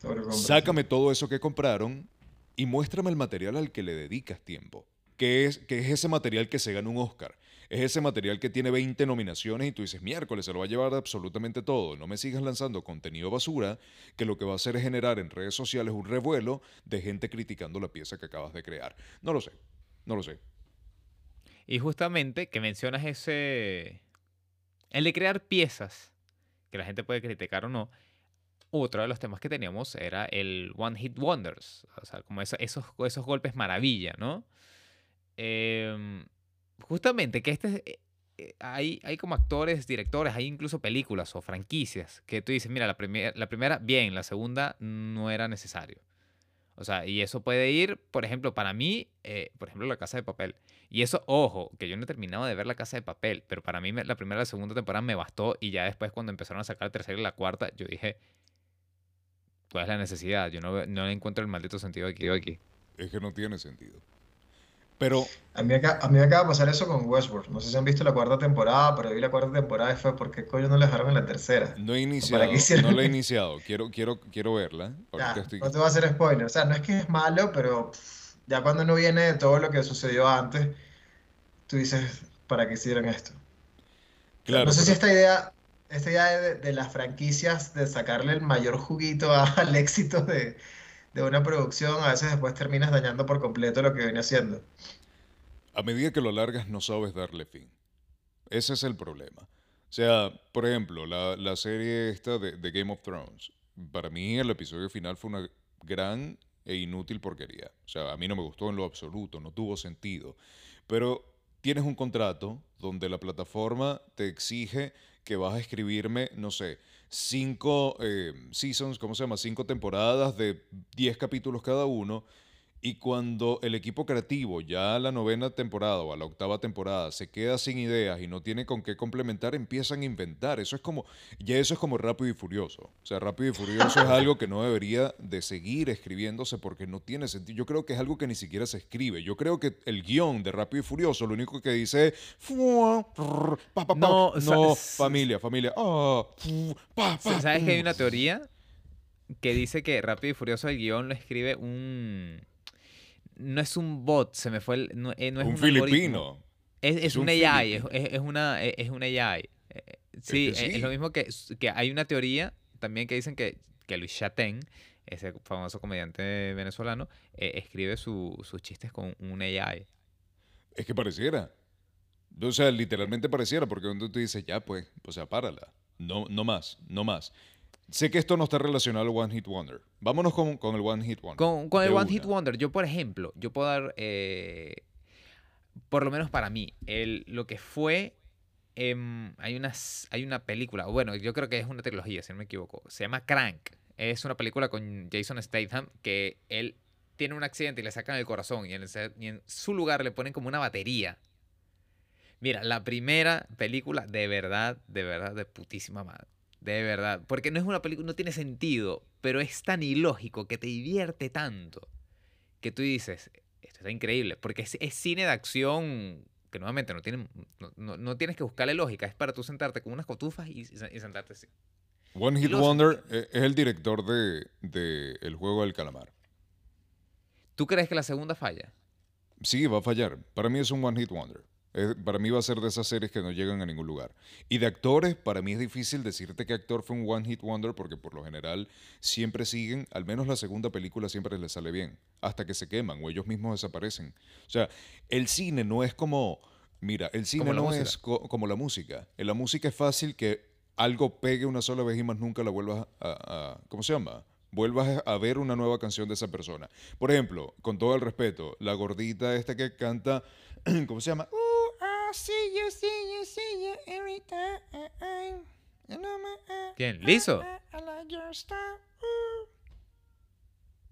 [SPEAKER 4] Todo lo compras.
[SPEAKER 2] Sácame todo eso que compraron y muéstrame el material al que le dedicas tiempo. Que es, que es ese material que se gana un Oscar. Es ese material que tiene 20 nominaciones y tú dices, miércoles, se lo va a llevar absolutamente todo. No me sigas lanzando contenido basura que lo que va a hacer es generar en redes sociales un revuelo de gente criticando la pieza que acabas de crear. No lo sé, no lo sé.
[SPEAKER 1] Y justamente que mencionas ese... El de crear piezas, que la gente puede criticar o no, otro de los temas que teníamos era el One Hit Wonders, o sea, como eso- esos, esos golpes maravilla, ¿no? Em, justamente que este... eh, eh, Hay, hay como actores, directores, hay incluso películas o franquicias que tú dices, mira, la, primer- la primera, bien, la segunda no era necesario. O sea, y eso puede ir, por ejemplo, para mí, eh, por ejemplo, La Casa de Papel. Y eso, ojo, que yo no he terminado de ver La Casa de Papel, pero para mí la primera y la segunda temporada me bastó y ya después cuando empezaron a sacar la tercera y la cuarta, yo dije, ¿cuál es la necesidad? Yo no, no encuentro el maldito sentido aquí. aquí.
[SPEAKER 2] Es que no tiene sentido. Pero
[SPEAKER 4] A mí, acá- a mí me acaba de pasar eso con Westworld. No sé si han visto la cuarta temporada, pero vi la cuarta temporada y fue porque coño no la dejaron en la tercera.
[SPEAKER 2] no he iniciado, no la he iniciado. Quiero, quiero, quiero verla.
[SPEAKER 4] Ya,
[SPEAKER 2] Ahorita estoy...
[SPEAKER 4] no te voy a hacer spoiler. O sea, no es que es malo, pero pff, ya cuando uno viene de todo lo que sucedió antes, tú dices, ¿para qué hicieron esto?
[SPEAKER 2] Claro,
[SPEAKER 4] no sé si esta idea, esta idea de, de las franquicias, de sacarle el mayor juguito (laughs) al éxito de, de una producción, a veces después terminas dañando por completo lo que viene haciendo.
[SPEAKER 2] A medida que lo alargas no sabes darle fin. Ese es el problema. O sea, por ejemplo, la, la serie esta de, de Game of Thrones. Para mí el episodio final fue una gran e inútil porquería. O sea, a mí no me gustó en lo absoluto, no tuvo sentido. Pero tienes un contrato donde la plataforma te exige que vas a escribirme, no sé, cinco eh, seasons, ¿cómo se llama? Cinco temporadas de 10 capítulos cada uno. Y cuando el equipo creativo, ya a la novena temporada o a la octava temporada, se queda sin ideas y no tiene con qué complementar, empiezan a inventar. Eso es como, ya eso es como Rápido y Furioso. O sea, Rápido y Furioso es algo que no debería de seguir escribiéndose porque no tiene sentido. Yo creo que es algo que ni siquiera se escribe. Yo creo que el guion de Rápido y Furioso lo único que dice es, "Fua, trrr, pa, pa, pa".
[SPEAKER 1] No,
[SPEAKER 2] no, familia, familia. fu, pa,
[SPEAKER 1] ¿Sabes que hay una teoría que dice que Rápido y Furioso el guion lo escribe un... No es un bot, se me fue el... No, eh, no es
[SPEAKER 2] Un
[SPEAKER 1] un algoritmo.
[SPEAKER 2] filipino.
[SPEAKER 1] Es, es
[SPEAKER 2] Es
[SPEAKER 1] un
[SPEAKER 2] un
[SPEAKER 1] AI, es, es- una, es, es un AI. Eh, Sí,
[SPEAKER 2] que
[SPEAKER 1] es, lo mismo que, que hay una teoría también que dicen que, que Luis Chatén, ese famoso comediante venezolano, eh, escribe su- sus chistes con un AI.
[SPEAKER 2] Es que pareciera. O sea, literalmente pareciera, porque cuando tú dices, ya pues, o sea, párala. No, no más, no más. Sé que esto no está relacionado al One Hit Wonder. Vámonos con, con el One Hit Wonder.
[SPEAKER 1] Con, con el One Hit
[SPEAKER 2] una.
[SPEAKER 1] Wonder, yo por ejemplo, yo puedo dar, eh, por lo menos para mí, el, lo que fue, em, hay, unas, hay una película, bueno, yo creo que es una trilogía, si no me equivoco, se llama Crank. Es una película con Jason Statham que él tiene un accidente y le sacan el corazón y en, y en su lugar le ponen como una batería. Mira, la primera película de verdad, de verdad, de putísima madre. De verdad. Porque no es una película, no tiene sentido, pero es tan ilógico que te divierte tanto que tú dices, esto está increíble. Porque es, es cine de acción que nuevamente no, tiene, no, no- no tienes que buscarle lógica. Es para tú sentarte con unas cotufas y, y sentarte así.
[SPEAKER 2] One Hit Wonder eh, es el director de, de El Juego del Calamar.
[SPEAKER 1] ¿Tú crees que la segunda falla?
[SPEAKER 2] Sí, va a fallar. Para mí es un One Hit Wonder. Es- para mí va a ser de esas series que no llegan a ningún lugar. Y de actores, para mí es difícil decirte que actor fue un One Hit Wonder porque por lo general siempre siguen, al menos la segunda película siempre les sale bien, hasta que se queman o ellos mismos desaparecen. O sea, el cine no es como, mira, el cine
[SPEAKER 1] Como
[SPEAKER 2] no
[SPEAKER 1] música.
[SPEAKER 2] es co- como la música. En la música es fácil que algo pegue una sola vez y más nunca la vuelvas a, a- ¿cómo se llama? Vuelvas a ver una nueva canción de esa persona. Por ejemplo, con todo el respeto, la gordita esta que canta, (clears throat) ¿cómo se llama? I see you, see you, see you every time. You know my, uh,
[SPEAKER 1] ¿Quién? ¿Liso?
[SPEAKER 2] I like your style, ooh.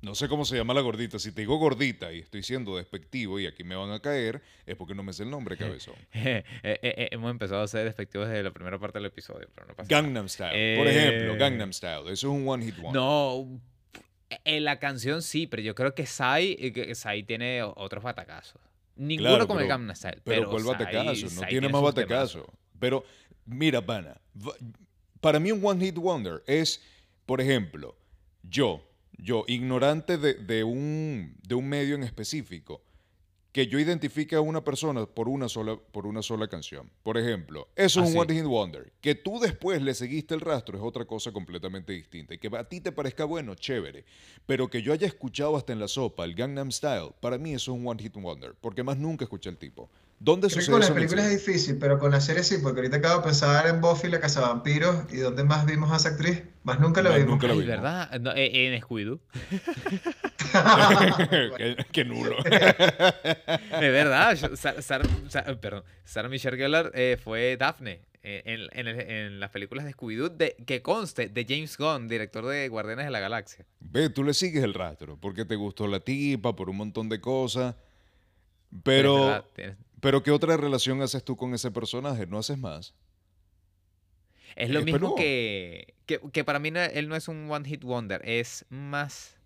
[SPEAKER 2] No sé cómo se llama la gordita. Si te digo gordita y estoy siendo despectivo y aquí me van a caer, es porque no me sé el nombre, (laughs) cabezón.
[SPEAKER 1] Eh, eh, eh, hemos empezado a ser despectivos desde la primera parte del episodio, pero no pasa nada.
[SPEAKER 2] Gangnam Style. Por ejemplo,
[SPEAKER 1] Eh.
[SPEAKER 2] Gangnam Style. Eso es un one hit wonder.
[SPEAKER 1] No, en la canción sí, pero yo creo que Sai, eh, que Sai tiene otros batacazos. Ninguno
[SPEAKER 2] Claro,
[SPEAKER 1] como el
[SPEAKER 2] pero-
[SPEAKER 1] Gangnam Style.
[SPEAKER 2] Pero,
[SPEAKER 1] Pero,
[SPEAKER 2] ¿cuál batecazo? No tiene
[SPEAKER 1] tiene
[SPEAKER 2] más
[SPEAKER 1] sus
[SPEAKER 2] batecazo. Pero, mira, pana. Para mí un One Hit Wonder es, por ejemplo, yo, yo, ignorante de, de un, de un medio en específico, que yo identifique a una persona por una sola, por una sola canción. Por ejemplo, eso es un
[SPEAKER 1] sí.
[SPEAKER 2] One Hit Wonder. Que tú después le seguiste el rastro es otra cosa completamente distinta. Y que a ti te parezca bueno, chévere. Pero que yo haya escuchado hasta en la sopa el Gangnam Style, para mí eso es un One Hit Wonder. Porque más nunca escuché al tipo. ¿Dónde
[SPEAKER 4] Creo que con las películas es difícil, pero con las series sí, porque ahorita acabo de pensar en Buffy la Cazavampiros y ¿dónde más vimos a esa actriz? Más nunca la
[SPEAKER 2] Más
[SPEAKER 4] vimos.
[SPEAKER 2] nunca la
[SPEAKER 1] Ay,
[SPEAKER 2] vimos.
[SPEAKER 1] ¿verdad? No, eh, en Scooby-Doo. (laughs) (laughs)
[SPEAKER 2] qué, qué nulo. (laughs)
[SPEAKER 1] Es verdad. yo- Sar- Sar- Sar- perdón. Sarah Michelle Gellar eh, fue Daphne eh, en, en el- en las películas de Scooby-Doo, de- que conste, de James Gunn, director de Guardianes de la Galaxia.
[SPEAKER 2] Ve, tú le sigues el rastro, porque te gustó la tipa, por un montón de cosas. Pero,
[SPEAKER 1] verdad, tienes-
[SPEAKER 2] pero ¿qué otra relación haces tú con ese personaje? ¿No haces más?
[SPEAKER 1] Es lo
[SPEAKER 2] Eh,
[SPEAKER 1] mismo que, que, que para mí no- él no es un One Hit Wonder, es más...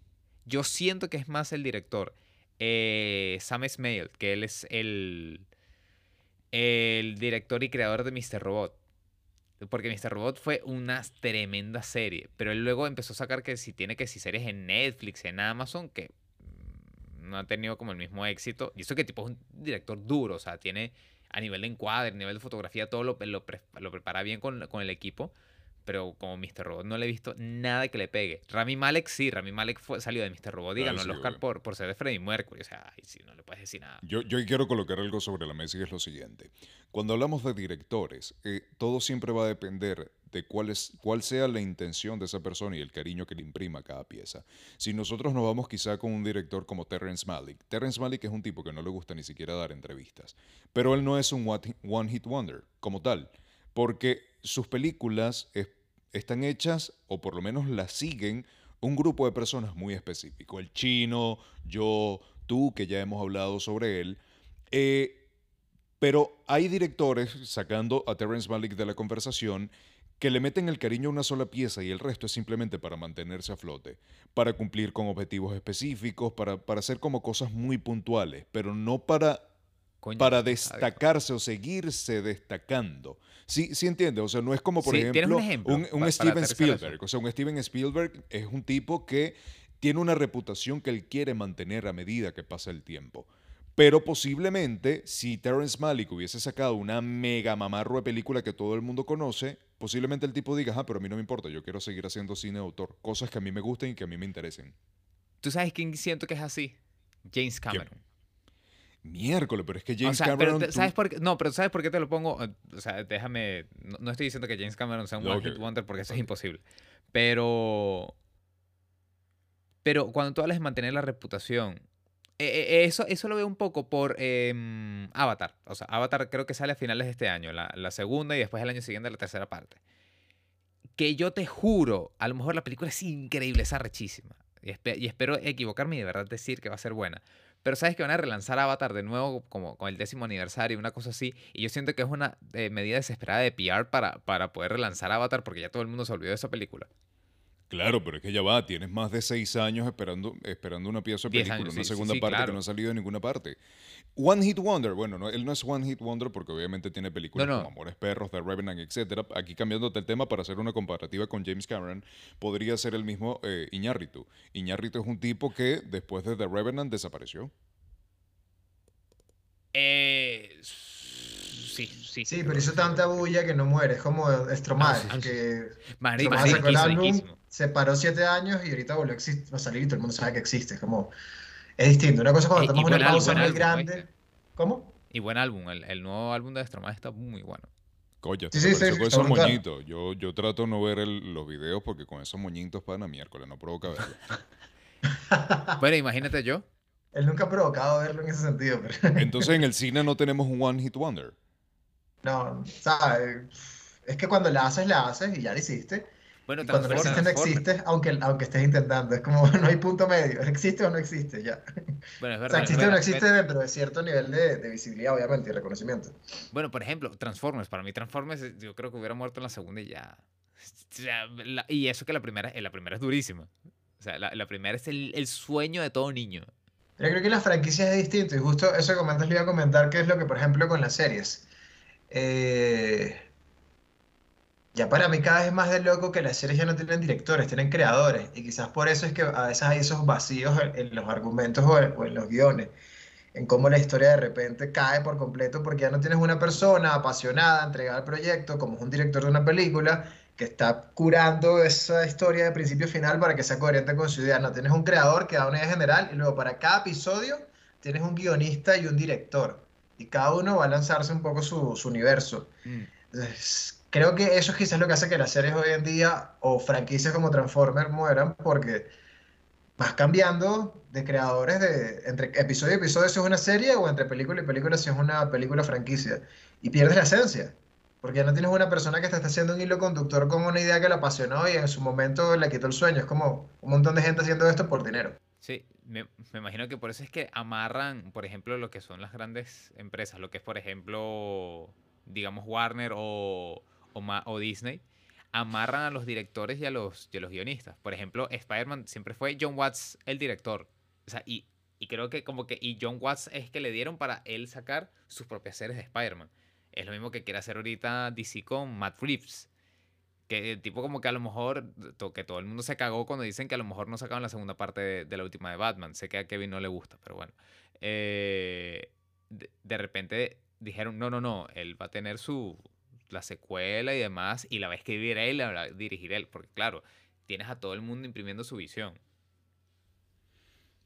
[SPEAKER 1] Yo siento que es más el director, eh, Sam Esmail, que él es el, el director y creador de Mr. Robot. Porque Mr. Robot fue una tremenda serie, pero él luego empezó a sacar que si tiene que si series en Netflix, en Amazon, que mm, no han tenido como el mismo éxito. Y eso que tipo es un director duro, o sea, tiene a nivel de encuadre, a nivel de fotografía, todo lo, lo prepara bien con, con el equipo. Pero como Mr. Robot no le he visto nada que le pegue. Rami Malek sí, Rami Malek fue, salió de Mr. Robot
[SPEAKER 2] sí,
[SPEAKER 1] el Oscar por, por ser de Freddie Mercury. O sea, ay, sí, no le puedes decir nada.
[SPEAKER 2] Yo, yo quiero colocar algo sobre la mesa y es lo siguiente. Cuando hablamos de directores, eh, todo siempre va a depender de cuál, es, cuál sea la intención de esa persona y el cariño que le imprima a cada pieza. Si nosotros nos vamos quizá con un director como Terrence Malick, Terrence Malick es un tipo que no le gusta ni siquiera dar entrevistas, pero él no es un one- one hit wonder como tal, porque sus películas es- están hechas, o por lo menos las siguen, un grupo de personas muy específico. El chino, yo, tú, que ya hemos hablado sobre él. Eh, pero hay directores, sacando a Terrence Malick de la conversación, que le meten el cariño a una sola pieza y el resto es simplemente para mantenerse a flote, para cumplir con objetivos específicos, para, para hacer como cosas muy puntuales, pero no para
[SPEAKER 1] Coño,
[SPEAKER 2] para destacarse o seguirse destacando. Sí, sí entiende, o sea, no es como por
[SPEAKER 1] Sí, ¿tienes
[SPEAKER 2] ejemplo
[SPEAKER 1] un ejemplo
[SPEAKER 2] un, un
[SPEAKER 1] pa- para
[SPEAKER 2] Steven
[SPEAKER 1] eso?
[SPEAKER 2] Spielberg. O sea, un Steven Spielberg es un tipo que tiene una reputación que él quiere mantener a medida que pasa el tiempo. Pero posiblemente, si Terrence Malick hubiese sacado una mega mamarro de película que todo el mundo conoce, posiblemente el tipo diga, ah, pero a mí no me importa, yo quiero seguir haciendo cine de autor, cosas que a mí me gusten y que a mí me interesen.
[SPEAKER 1] ¿Tú sabes quién siento que es así? James Cameron.
[SPEAKER 2] Miércoles, pero es que
[SPEAKER 1] O
[SPEAKER 2] James
[SPEAKER 1] sea,
[SPEAKER 2] Cameron...
[SPEAKER 1] pero te-
[SPEAKER 2] tú-
[SPEAKER 1] ¿sabes por qué? No, pero ¿sabes por qué te lo pongo? O sea, déjame. No, no estoy diciendo que James Cameron sea un one hit wonder porque eso es imposible. Pero. Pero cuando tú hablas de mantener la reputación. eh, eh, eso, eso lo veo un poco por em, Avatar. O sea, Avatar creo que sale a finales de este año, la, la segunda y después el año siguiente la tercera parte. Que yo te juro, a lo mejor la película es increíble, es arrechísima. Y, espe- y espero equivocarme y de verdad decir que va a ser buena. Pero sabes que van a relanzar Avatar de nuevo, como con el décimo aniversario, una cosa así. Y yo siento que es una eh, medida desesperada de PR para, para poder relanzar Avatar, porque ya todo el mundo se olvidó de esa película.
[SPEAKER 2] Claro, pero es que ya va, tienes más de seis años esperando, esperando una pieza de película,
[SPEAKER 1] años,
[SPEAKER 2] una
[SPEAKER 1] sí,
[SPEAKER 2] segunda
[SPEAKER 1] sí,
[SPEAKER 2] parte que no ha salido de ninguna parte. One Hit Wonder, bueno, no, él no es One Hit Wonder porque obviamente tiene películas
[SPEAKER 1] No, no.
[SPEAKER 2] como Amores Perros, The Revenant, etcétera. Aquí cambiándote el tema para hacer una comparativa con James Cameron, podría ser el mismo eh, Iñárritu. Iñárritu es un tipo que después de The Revenant desapareció.
[SPEAKER 1] Eh, sí, sí.
[SPEAKER 4] Sí, pero hizo tanta bulla que no muere. Es como Stromae,
[SPEAKER 1] Ah, sí, sí.
[SPEAKER 4] que
[SPEAKER 1] Marico,
[SPEAKER 4] Stromae sacó el álbum. Se paró siete años y ahorita volvió a, salir y todo el mundo sabe que existe. Es como, es distinto. Una cosa es cuando
[SPEAKER 1] Eh, y
[SPEAKER 4] estamos en una
[SPEAKER 1] álbum,
[SPEAKER 4] pausa muy
[SPEAKER 1] álbum,
[SPEAKER 4] grande.
[SPEAKER 1] ¿oíste?
[SPEAKER 4] ¿Cómo?
[SPEAKER 1] Y buen álbum, el, el nuevo álbum de Stromae está muy bueno.
[SPEAKER 2] Coño,
[SPEAKER 4] Sí, sí, sí,
[SPEAKER 2] con esos
[SPEAKER 4] brutal.
[SPEAKER 2] moñitos. Yo, yo trato de no ver el- los videos porque con esos moñitos para miércoles no provoca verlo. (laughs)
[SPEAKER 1] Bueno, imagínate yo.
[SPEAKER 4] Él nunca ha provocado verlo en ese sentido, pero (laughs)
[SPEAKER 2] Entonces en el cine no tenemos un One Hit Wonder.
[SPEAKER 4] no, ¿sabes? Es que cuando la haces, la haces y ya la hiciste.
[SPEAKER 1] Bueno,
[SPEAKER 4] cuando no existe, no existe, aunque, aunque estés intentando. Es como, (laughs) no hay punto medio. ¿Existe o no existe? Ya.
[SPEAKER 1] Bueno, es
[SPEAKER 4] O
[SPEAKER 1] verdad.
[SPEAKER 4] sea,
[SPEAKER 1] es
[SPEAKER 4] existe o no existe
[SPEAKER 1] pero-
[SPEAKER 4] dentro de cierto nivel de, de visibilidad, obviamente, y reconocimiento.
[SPEAKER 1] Bueno, por ejemplo, Transformers. Para mí, Transformers, eh, yo creo que hubiera muerto en la segunda y ya. O sea, la- y eso que la primera, eh, la primera es durísima. O sea, la, la primera es el, el sueño de todo niño.
[SPEAKER 4] Pero creo que la franquicia es distinto y justo eso que comentas le iba a comentar que es lo que, por ejemplo, con las series. Eh, ya para mí cada vez es más de loco que las series ya no tienen directores, tienen creadores. Y quizás por eso es que a veces hay esos vacíos en, en los argumentos o en, o en los guiones. En cómo la historia de repente cae por completo porque ya no tienes una persona apasionada, entregada al proyecto, como es un director de una película, que está curando esa historia de principio a final para que sea coherente con su idea. No, tienes un creador que da una idea general y luego para cada episodio tienes un guionista y un director. Y cada uno va a lanzarse un poco su, su universo.
[SPEAKER 1] Mm.
[SPEAKER 4] Entonces, creo que eso es quizás lo que hace que las series hoy en día o franquicias como Transformers mueran porque vas cambiando de creadores de entre episodio y episodio si es una serie o entre película y película si es una película franquicia. Y pierdes la esencia. Porque ya no tienes una persona que te está haciendo un hilo conductor con una idea que le apasionó y en su momento le quitó el sueño. Es como un montón de gente haciendo esto por dinero.
[SPEAKER 1] Sí, me, me imagino que por eso es que amarran, por ejemplo, lo que son las grandes empresas, lo que es, por ejemplo, digamos, Warner o, o, Ma- o Disney, amarran a los directores y a los, y los guionistas. Por ejemplo, Spider-Man siempre fue John Watts el director. O sea, y, y creo que como que, y John Watts es que le dieron para él sacar sus propias series de Spider-Man. Es lo mismo que quiere hacer ahorita DC con Matt Reeves. Que tipo como que a lo mejor, to- que todo el mundo se cagó cuando dicen que a lo mejor no sacaban la segunda parte de, de la última de Batman. Sé que a Kevin no le gusta, pero bueno. Eh, de, de repente dijeron, no, no, no, él va a tener su, la secuela y demás, y la va a escribir él, la va a dirigir él, porque claro, tienes a todo el mundo imprimiendo su visión.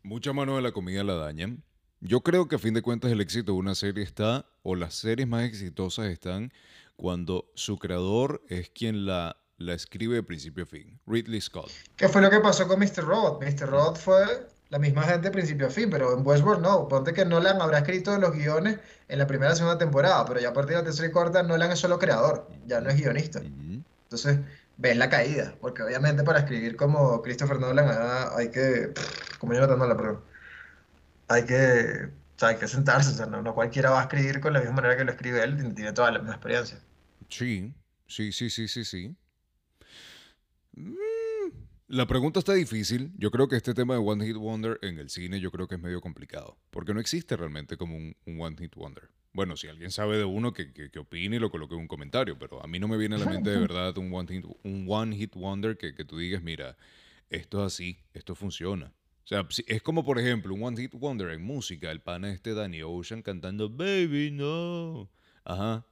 [SPEAKER 2] Mucha mano de la comida la dañan. Yo creo que a fin de cuentas el éxito de una serie está, o las series más exitosas están, cuando su creador es quien la, la escribe de principio a fin. Ridley Scott.
[SPEAKER 4] ¿Qué fue lo que pasó con Mr. Robot? Mr. Robot fue la misma gente de principio a fin, pero en Westworld no. Ponte que Nolan habrá escrito los guiones en la primera y segunda temporada, pero ya a partir de la tercera y cuarta Nolan es solo creador, ya no es guionista. Entonces, ves la caída, porque obviamente para escribir como Christopher Nolan ah, hay que, como Jonathan Nolan, perdón, hay que, o sea, hay que sentarse, o sea, no, no cualquiera va a escribir con la misma manera que lo escribe él, tiene- tiene toda la misma experiencia.
[SPEAKER 2] Sí, sí, sí, sí, sí, sí. Mm, La pregunta está difícil. Yo creo que este tema de One Hit Wonder en el cine yo creo que es medio complicado. Porque no existe realmente como un, un One Hit Wonder. Bueno, si alguien sabe de uno que, que, que opine y lo coloque en un comentario. Pero a mí no me viene a la mente de verdad un One Hit, un one hit Wonder que, que tú digas, mira, esto es así, esto funciona. O sea, es como por ejemplo un One Hit Wonder en música, el pana este Danny Ocean cantando Baby No. Ajá.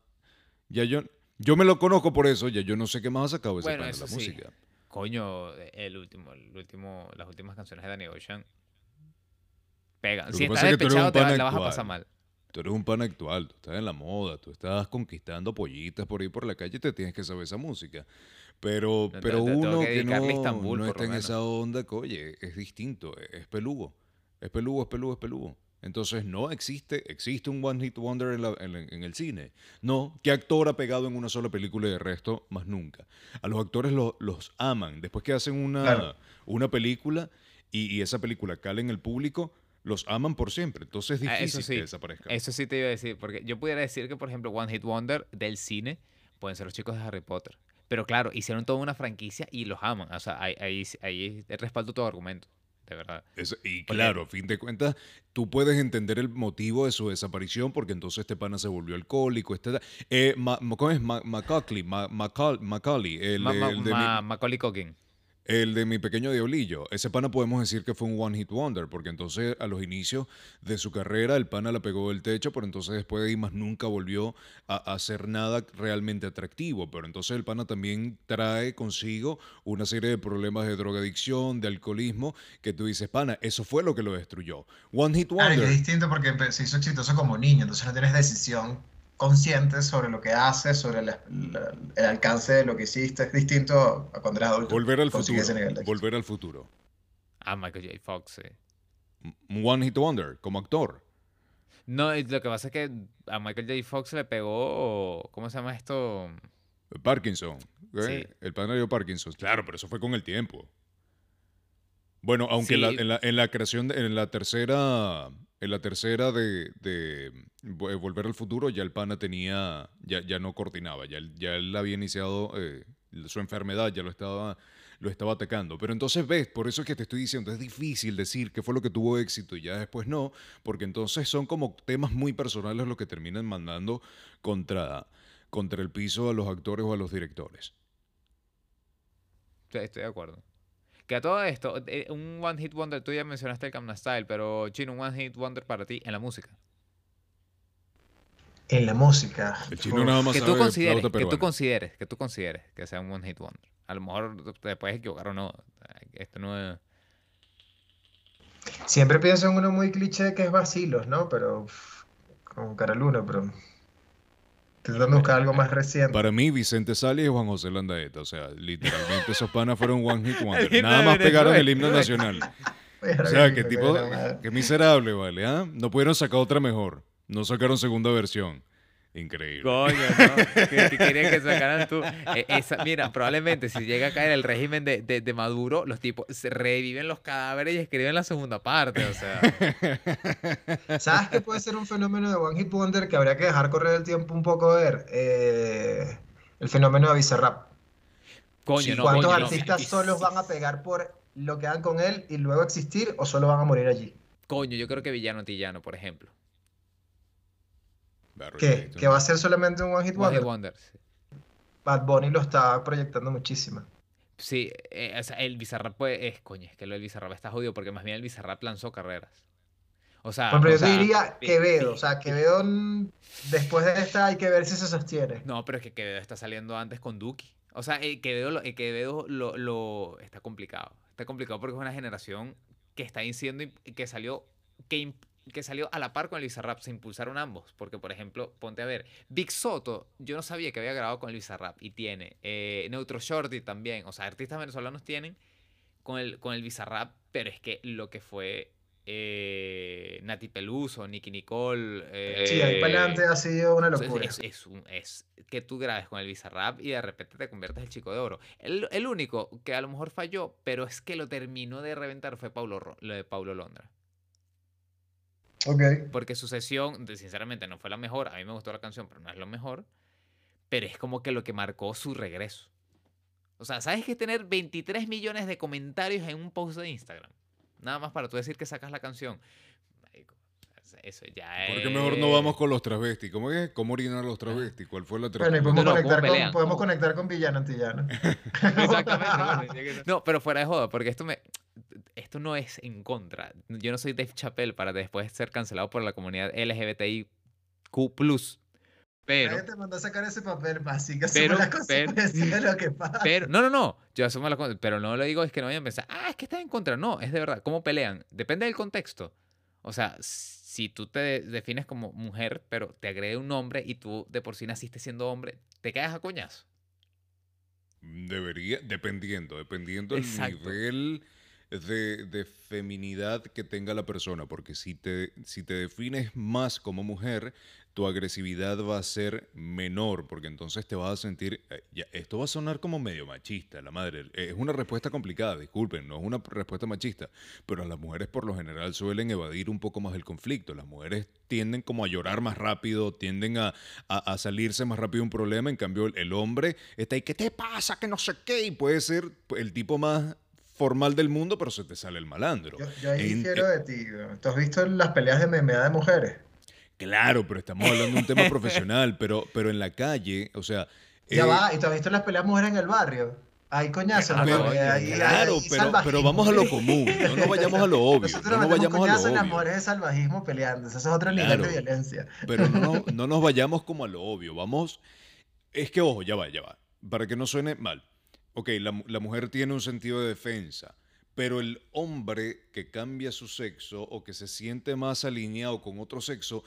[SPEAKER 2] Ya yo, yo me lo conozco por eso, ya yo no sé qué más ha sacado ese
[SPEAKER 1] Bueno,
[SPEAKER 2] pana de la
[SPEAKER 1] sí.
[SPEAKER 2] música.
[SPEAKER 1] Coño, el último, el último, las últimas canciones de Danny Ocean pegan. Si estás
[SPEAKER 2] es que
[SPEAKER 1] despechado, te va-
[SPEAKER 2] pana
[SPEAKER 1] la vas a pasar mal.
[SPEAKER 2] Tú eres un pana actual, tú estás en la moda, tú estás conquistando pollitas por ahí por la calle y te tienes que saber esa música. Pero, pero uno
[SPEAKER 1] que
[SPEAKER 2] que, no, está en esa onda, que, oye, es distinto, es, es peludo. Es peludo, es peludo, es peludo. Entonces no existe, existe un One Hit Wonder en, la- en- en el cine. No, ¿qué actor ha pegado en una sola película y de resto más nunca? A los actores lo- los aman. Después que hacen una,
[SPEAKER 4] Claro.
[SPEAKER 2] una película y, y esa película cala en el público, los aman por siempre. Entonces es
[SPEAKER 1] Ah,
[SPEAKER 2] difícil
[SPEAKER 1] eso sí,
[SPEAKER 2] que desaparezcan.
[SPEAKER 1] Eso sí te iba a decir, porque yo pudiera decir que, por ejemplo, One Hit Wonder del cine pueden ser los chicos de Harry Potter. Pero claro, hicieron toda una franquicia y los aman. O sea, ahí, ahí, ahí respaldo todo argumento, de verdad.
[SPEAKER 2] Es- y claro, a fin de cuentas, tú puedes entender el motivo de su desaparición porque entonces este pana se volvió alcohólico. Este, eh, Ma- ¿Cómo es? Ma- Macaulay, Ma- Macaul- Macaulay, el,
[SPEAKER 1] Ma- ma-
[SPEAKER 2] el de
[SPEAKER 1] ma-
[SPEAKER 2] mi,
[SPEAKER 1] Macaulay Culkin.
[SPEAKER 2] El de mi pequeño diablillo. Ese pana podemos decir que fue un one hit wonder porque entonces a los inicios de su carrera el pana la pegó del techo, pero entonces después de ahí más nunca volvió a, hacer nada realmente atractivo. Pero entonces el pana también trae consigo una serie de problemas de drogadicción, de alcoholismo, que tú dices, pana, eso fue lo que lo destruyó. One hit wonder.
[SPEAKER 4] es distinto porque empe- se hizo exitoso como niño, entonces no tienes decisión consciente sobre lo que haces, sobre la- la- el alcance de lo que hiciste. Es distinto a cuando eres adulto.
[SPEAKER 2] Volver al futuro.
[SPEAKER 4] ese nivel de éxito.
[SPEAKER 2] Volver al futuro.
[SPEAKER 1] Ah, Michael J. Fox, sí.
[SPEAKER 2] One hit wonder como actor.
[SPEAKER 1] No, y lo que pasa es que a Michael J. Fox le pegó, ¿cómo se llama esto?
[SPEAKER 2] Parkinson. ¿eh?
[SPEAKER 1] Sí.
[SPEAKER 2] El pana dio Parkinson. Claro, pero eso fue con el tiempo. Bueno, aunque la- en, la, en la creación, de- en la tercera, en la tercera de, de Vo- Volver al Futuro, ya el pana tenía, ya, ya no coordinaba, ya, él- ya él había iniciado eh, su enfermedad, ya lo estaba, lo estaba atacando. Pero entonces ves, por eso es que te estoy diciendo, es difícil decir qué fue lo que tuvo éxito y ya después no, porque entonces son como temas muy personales los que terminan mandando contra, contra el piso a los actores o a los directores.
[SPEAKER 1] Estoy de acuerdo. Que a todo esto, eh, un One Hit Wonder, tú ya mencionaste el Gamma Style, pero Chino, un One Hit Wonder para ti en la música.
[SPEAKER 4] En la música.
[SPEAKER 2] El chino
[SPEAKER 4] uf,
[SPEAKER 2] nada más
[SPEAKER 1] Que tú, consideres, que tú consideres, que tú consideres que sea un One Hit Wonder. A lo mejor te puedes equivocar o no. Esto no es...
[SPEAKER 4] Siempre pienso en uno muy cliché que es vacilos, ¿no? Pero uf, con cara intentando buscar algo más reciente.
[SPEAKER 2] Para mí, Vicente Sali y Juan José Landaeta. O sea, literalmente esos panas fueron One Hit Wonder. Nada
[SPEAKER 1] de
[SPEAKER 2] más pegaron el himno nacional. (laughs) O sea,
[SPEAKER 4] que
[SPEAKER 2] qué tipo, qué miserable, ¿vale? ¿Ah? No pudieron sacar otra mejor. No sacaron segunda versión. Increíble.
[SPEAKER 1] Coño, ¿no? que, que querían que sacaran tú. Eh, esa- mira, probablemente si llega a caer el régimen de, de- de Maduro, los tipos se reviven los cadáveres y escriben la segunda parte. O sea,
[SPEAKER 4] ¿Sabes qué puede ser un fenómeno de One Hit Wonder que habría que dejar correr el tiempo un poco a ver? Eh, el fenómeno de Bizarrap.
[SPEAKER 1] coño,
[SPEAKER 2] Sí,
[SPEAKER 1] no.
[SPEAKER 4] ¿Cuántos
[SPEAKER 1] coño, no.
[SPEAKER 4] artistas solos van a pegar por lo que hagan con él y luego existir o solo van a morir allí?
[SPEAKER 1] Coño, yo creo que Villano Antillano, por ejemplo.
[SPEAKER 2] Esto-
[SPEAKER 4] ¿Que va a ser solamente un One Hit
[SPEAKER 1] One Hit
[SPEAKER 4] Wonder?
[SPEAKER 1] Wonder. sí.
[SPEAKER 4] Bad Bunny lo está proyectando muchísimo.
[SPEAKER 1] Sí, eh, o sea, el Bizarrap pues, es, coño, es que lo del Bizarrap está jodido porque más bien el Bizarrap lanzó carreras. O sea,
[SPEAKER 4] Bueno, pero
[SPEAKER 1] o
[SPEAKER 4] yo te
[SPEAKER 1] sea,
[SPEAKER 4] diría Quevedo. O sea, Quevedo después de esta hay que ver si se sostiene.
[SPEAKER 1] No, pero es que Quevedo está saliendo antes con Duki. O sea, el Quevedo, lo, el Quevedo lo, lo- está complicado. Está complicado porque es una generación que está diciendo que salió que, que salió a la par con el Bizarrap, se impulsaron ambos. Porque, por ejemplo, ponte a ver, Big Soto, yo no sabía que había grabado con el Bizarrap y tiene. Eh, Neutro Shorty también. O sea, artistas venezolanos tienen con el, con el Bizarrap, pero es que lo que fue eh, Nati Peluso, Nicky Nicole.
[SPEAKER 4] Sí, ahí para
[SPEAKER 1] eh,
[SPEAKER 4] adelante ha sido una locura.
[SPEAKER 1] Es, es un- es que tú grabes con el Bizarrap y de repente te conviertes el chico de oro. El, el único que a lo mejor falló, pero es que lo terminó de reventar fue Paulo, lo de Paulo Londra.
[SPEAKER 4] Ok.
[SPEAKER 1] Porque su sesión, sinceramente, no fue la mejor. A mí me gustó la canción, pero no es lo mejor. Pero es como que lo que marcó su regreso. O sea, ¿sabes qué? Tener 23 millones de comentarios en un post de Instagram. Nada más para tú decir que sacas la canción. Eso ya es...
[SPEAKER 2] ¿Por qué mejor no vamos con los travestis? ¿Cómo es? ¿Cómo orinar los travestis? ¿Cuál fue la
[SPEAKER 4] Bueno, y
[SPEAKER 2] travesti?
[SPEAKER 4] podemos,
[SPEAKER 1] No, no, ¿cómo
[SPEAKER 4] conectar, con,
[SPEAKER 1] pelean?
[SPEAKER 4] podemos
[SPEAKER 1] ¿Cómo?
[SPEAKER 4] conectar con Villano Antillano. (laughs) (laughs)
[SPEAKER 1] Exactamente. bueno, que no, pero fuera de joda, porque esto me. Esto no es en contra. Yo no soy Dave Chappelle para después ser cancelado por la comunidad LGBTIQ. Pero.
[SPEAKER 4] Nadie te mandó a sacar ese papel, que
[SPEAKER 1] Pero-
[SPEAKER 4] asume las
[SPEAKER 1] pero-
[SPEAKER 4] consecuencias de lo que pasa.
[SPEAKER 1] Pero, no, no, no. Yo asumo la Pero no lo digo es que no vayan a pensar, ah, es que estás en contra. No, es de verdad. ¿Cómo pelean? Depende del contexto. O sea, si tú te de- defines como mujer, pero te agrede un hombre y tú de por sí naciste siendo hombre, te caes a coñazo.
[SPEAKER 2] Debería, dependiendo, dependiendo del nivel de, de feminidad que tenga la persona, porque si te, si te defines más como mujer, tu agresividad va a ser menor, porque entonces te vas a sentir, eh, esto va a sonar como medio machista, la madre, es una respuesta complicada, disculpen, no es una respuesta machista, pero las mujeres por lo general suelen evadir un poco más el conflicto, las mujeres tienden como a llorar más rápido, tienden a, a- a salirse más rápido de un problema, en cambio el, el hombre está ahí, ¿qué te pasa? Que no sé qué, y puede ser el tipo más formal del mundo, pero se te sale el malandro.
[SPEAKER 4] Yo, yo ahí difiero de ti. ¿Tú has visto las peleas de MMA de mujeres?
[SPEAKER 2] Claro, pero estamos hablando de un tema profesional, (laughs) pero, pero en la calle, o sea...
[SPEAKER 4] Ya
[SPEAKER 2] eh,
[SPEAKER 4] va, ¿y tú has visto las peleas de mujeres en el barrio? Hay coñazos,
[SPEAKER 1] Claro,
[SPEAKER 4] ¿no?
[SPEAKER 2] Claro,
[SPEAKER 4] hay
[SPEAKER 2] pero, pero vamos a lo común, no nos (laughs) vayamos a lo obvio,
[SPEAKER 4] Nosotros
[SPEAKER 2] no nos vayamos a lo
[SPEAKER 4] en
[SPEAKER 2] obvio.
[SPEAKER 4] mujeres de salvajismo peleando. Ese es otro nivel
[SPEAKER 2] Claro.
[SPEAKER 4] de violencia.
[SPEAKER 2] Pero no, (laughs) no nos vayamos como a lo obvio. Vamos. Es que, ojo, ya va, ya va. Para que no suene mal. Ok, la, mu- la mujer tiene un sentido de defensa. Pero el hombre que cambia su sexo o que se siente más alineado con otro sexo,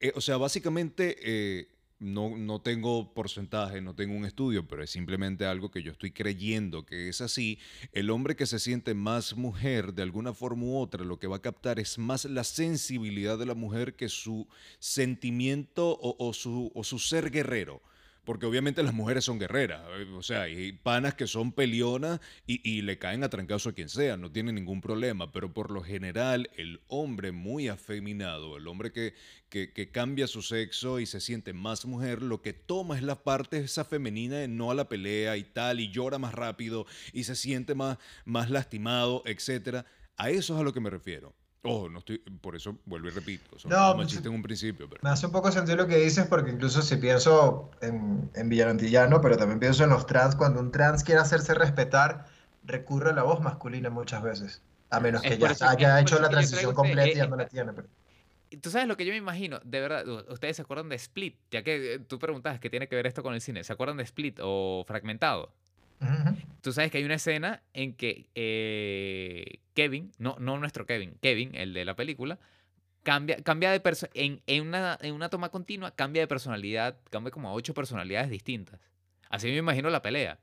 [SPEAKER 2] eh, o sea, básicamente eh, no, no tengo porcentaje, no tengo un estudio, pero es simplemente algo que yo estoy creyendo que es así. El hombre que se siente más mujer, de alguna forma u otra, lo que va a captar es más la sensibilidad de la mujer que su sentimiento o su, o su ser guerrero. Porque obviamente las mujeres son guerreras, eh, o sea, hay panas que son pelionas y, y le caen a trancazo a quien sea, no tienen ningún problema, pero por lo general el hombre muy afeminado, el hombre que, que, cambia su sexo y se siente más mujer, lo que toma es la parte esa femenina de no a la pelea y tal, y llora más rápido y se siente más, más lastimado, etcétera. A eso es a lo que me refiero. Ojo, no estoy, por eso vuelvo y repito, son
[SPEAKER 4] No,
[SPEAKER 2] machistas en un principio, pero
[SPEAKER 4] Me hace un poco sentido lo que dices, porque incluso si pienso en, en Villarantillano, pero también pienso en los trans, cuando un trans quiere hacerse respetar, recurre a la voz masculina muchas veces. A menos que ya
[SPEAKER 1] eso-
[SPEAKER 4] haya hecho la transición completa y
[SPEAKER 1] eh,
[SPEAKER 4] ya
[SPEAKER 1] eh,
[SPEAKER 4] no la tiene. Pero...
[SPEAKER 1] Y Tú sabes lo que yo me imagino, de verdad, ustedes se acuerdan de Split, ya que eh, tú preguntabas qué tiene que ver esto con el cine, ¿se acuerdan de Split o Fragmentado?
[SPEAKER 4] Ujú.
[SPEAKER 1] Tú sabes que hay una escena en que eh, Kevin, no, no nuestro Kevin, Kevin, el de la película, cambia, cambia de perso- en, una, en una toma continua, cambia de personalidad, cambia como a ocho personalidades distintas. Así me imagino la pelea.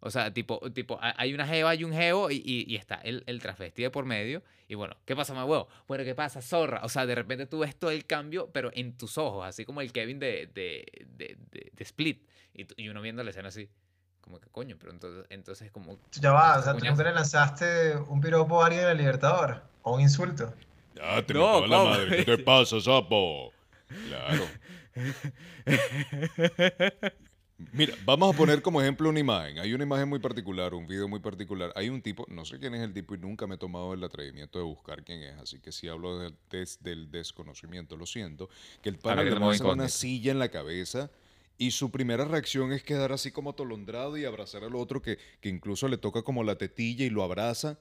[SPEAKER 1] O sea, tipo, tipo ha- hay una jeva y un jevo y, y- está el, el de por medio. Y bueno, ¿qué pasa, más huevo? Bueno, ¿qué pasa, zorra? O sea, de repente tú ves todo el cambio, pero en tus ojos, así como el Kevin de, de, de, de- Split. Y, y uno viendo la escena así, como que coño, pero entonces, entonces como...
[SPEAKER 4] Ya va, o sea, tú nunca le lanzaste un piropo a alguien en el Libertador, o un insulto.
[SPEAKER 2] Ya te
[SPEAKER 1] No,
[SPEAKER 2] madre. ¿Qué te (laughs) pasa, sapo? Claro. Mira, vamos a poner como ejemplo una imagen. Hay una imagen muy particular, un video muy particular. Hay un tipo, no sé quién es el tipo y nunca me he tomado el atrevimiento de buscar quién es, así que si hablo del, des- del desconocimiento, lo siento, que el pana le
[SPEAKER 1] el
[SPEAKER 2] lanzan una silla en la cabeza y su primera reacción es quedar así como atolondrado y abrazar al otro que, que incluso le toca como la tetilla y lo abraza.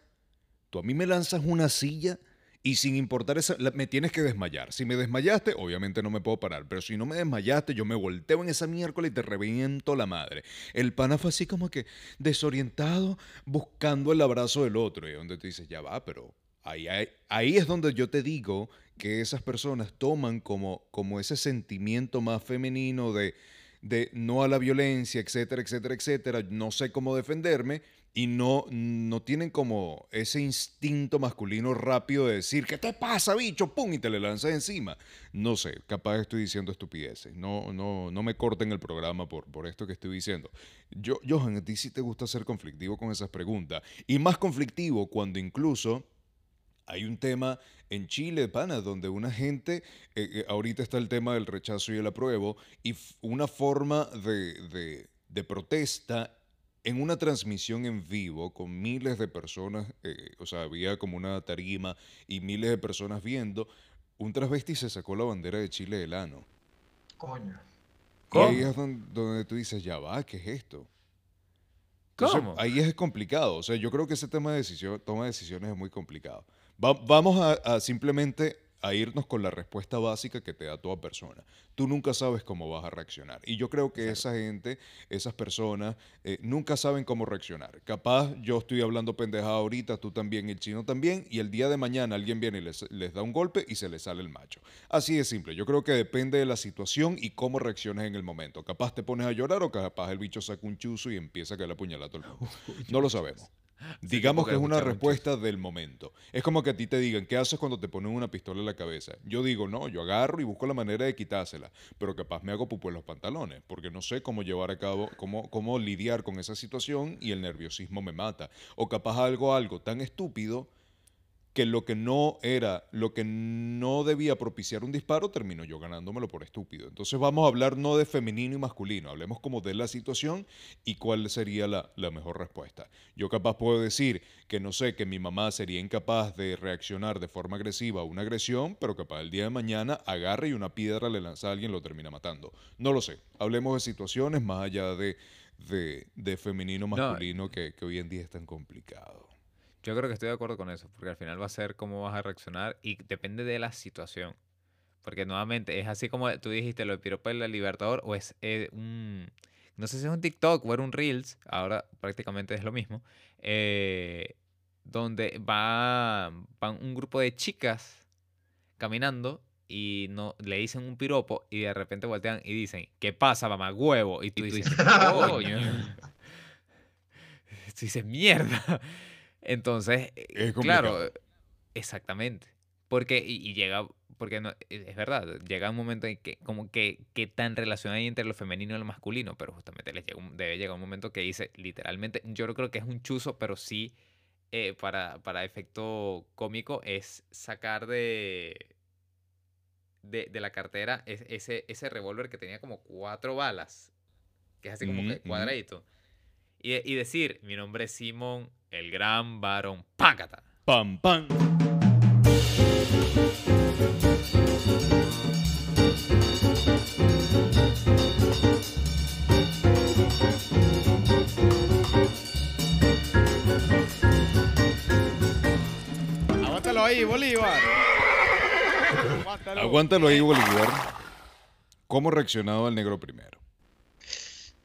[SPEAKER 2] Tú a mí me lanzas una silla y sin importar esa, me tienes que desmayar. Si me desmayaste, obviamente no me puedo parar, pero si no me desmayaste, yo me volteo en esa miércoles y te reviento la madre. El pana fue así como que desorientado, buscando el abrazo del otro. Y donde tú dices, ya va, pero ahí, hay- ahí es donde yo te digo que esas personas toman como, como ese sentimiento más femenino de, de no a la violencia, etcétera, etcétera, etcétera, no sé cómo defenderme y no, no tienen como ese instinto masculino rápido de decir, ¿qué te pasa, bicho? ¡Pum! Y te le lanzas encima. No sé, capaz estoy diciendo estupideces. No, no, no me corten el programa por, por esto que estoy diciendo. Yo, Johan, a ti sí te gusta ser conflictivo con esas preguntas. Y más conflictivo cuando incluso hay un tema en Chile, pana, donde una gente, eh, eh, ahorita está el tema del rechazo y el apruebo, y una forma de, de- de protesta en una transmisión en vivo con miles de personas, eh, o sea, había como una tarima y miles de personas viendo, un transvesti se sacó la bandera de Chile del ano.
[SPEAKER 4] Coño.
[SPEAKER 2] Y ahí
[SPEAKER 1] ¿Cómo?
[SPEAKER 2] es donde, donde tú dices, ya va, ¿qué es esto? Entonces,
[SPEAKER 1] ¿Cómo?
[SPEAKER 2] ahí es complicado. O sea, yo creo que ese tema de decisión, toma de decisiones es muy complicado. Va- vamos a, a simplemente a irnos con la respuesta básica que te da toda persona. Tú nunca sabes cómo vas a reaccionar. Y yo creo que esa gente, esas personas, eh, nunca saben cómo reaccionar. Capaz yo estoy hablando pendejada ahorita, tú también, el chino también, y el día de mañana alguien viene y les, les da un golpe y se les sale el macho. Así de simple. Yo creo que depende de la situación y cómo reacciones en el momento. Capaz te pones a llorar o capaz el bicho saca un chuzo y empieza a caer la puñalada a todo el mundo. (laughs) No lo sabemos. Digamos
[SPEAKER 1] que
[SPEAKER 2] es una respuesta del momento. Es como que a ti te digan, ¿qué haces cuando te ponen una pistola en la cabeza? Yo digo, no, yo agarro y busco la manera de quitársela, pero capaz me hago pupo en los pantalones, porque no sé cómo llevar a cabo, cómo, cómo lidiar con esa situación y el nerviosismo me mata. O capaz algo, algo tan estúpido que lo que no era, lo que no debía propiciar un disparo, termino yo ganándomelo por estúpido. Entonces vamos a hablar no de femenino y masculino, hablemos como de la situación y cuál sería la, la mejor respuesta. Yo capaz puedo decir que no sé, que mi mamá sería incapaz de reaccionar de forma agresiva a una agresión, pero capaz el día de mañana agarre y una piedra le lanza a alguien y lo termina matando. No lo sé. Hablemos de situaciones más allá de, de, de femenino masculino que, que hoy en día es tan complicado.
[SPEAKER 1] Yo creo que estoy de acuerdo con eso, porque al final va a ser cómo vas a reaccionar y depende de la situación. Porque nuevamente es así como tú dijiste, lo de piropo del Libertador, o es eh, un. No sé si es un TikTok o era un Reels, ahora prácticamente es lo mismo. eh, donde va, van un grupo de chicas caminando y no le dicen un piropo y de repente voltean y dicen, ¿qué pasa, mamá huevo? Y tú, dices, (laughs) coño. (laughs) Tú dices, mierda. Entonces, eh,
[SPEAKER 2] Es
[SPEAKER 1] claro, exactamente. Porque, y, y llega, porque no, es verdad, llega un momento en que, como que, qué tan relación hay entre lo femenino y lo masculino, pero justamente les llega un- debe llegar un momento que dice, literalmente, yo no creo que es un chuzo, pero sí, eh, para, para efecto cómico, es sacar de, de, de la cartera es- ese, ese revólver que tenía como cuatro balas, que es así como que cuadradito, y, y decir, mi nombre es Simón, el gran varón, pácata.
[SPEAKER 2] Pam, pam.
[SPEAKER 5] Aguántalo ahí, Bolívar. Aguántalo.
[SPEAKER 2] Aguántalo ahí, Bolívar. ¿Cómo reaccionado el negro primero?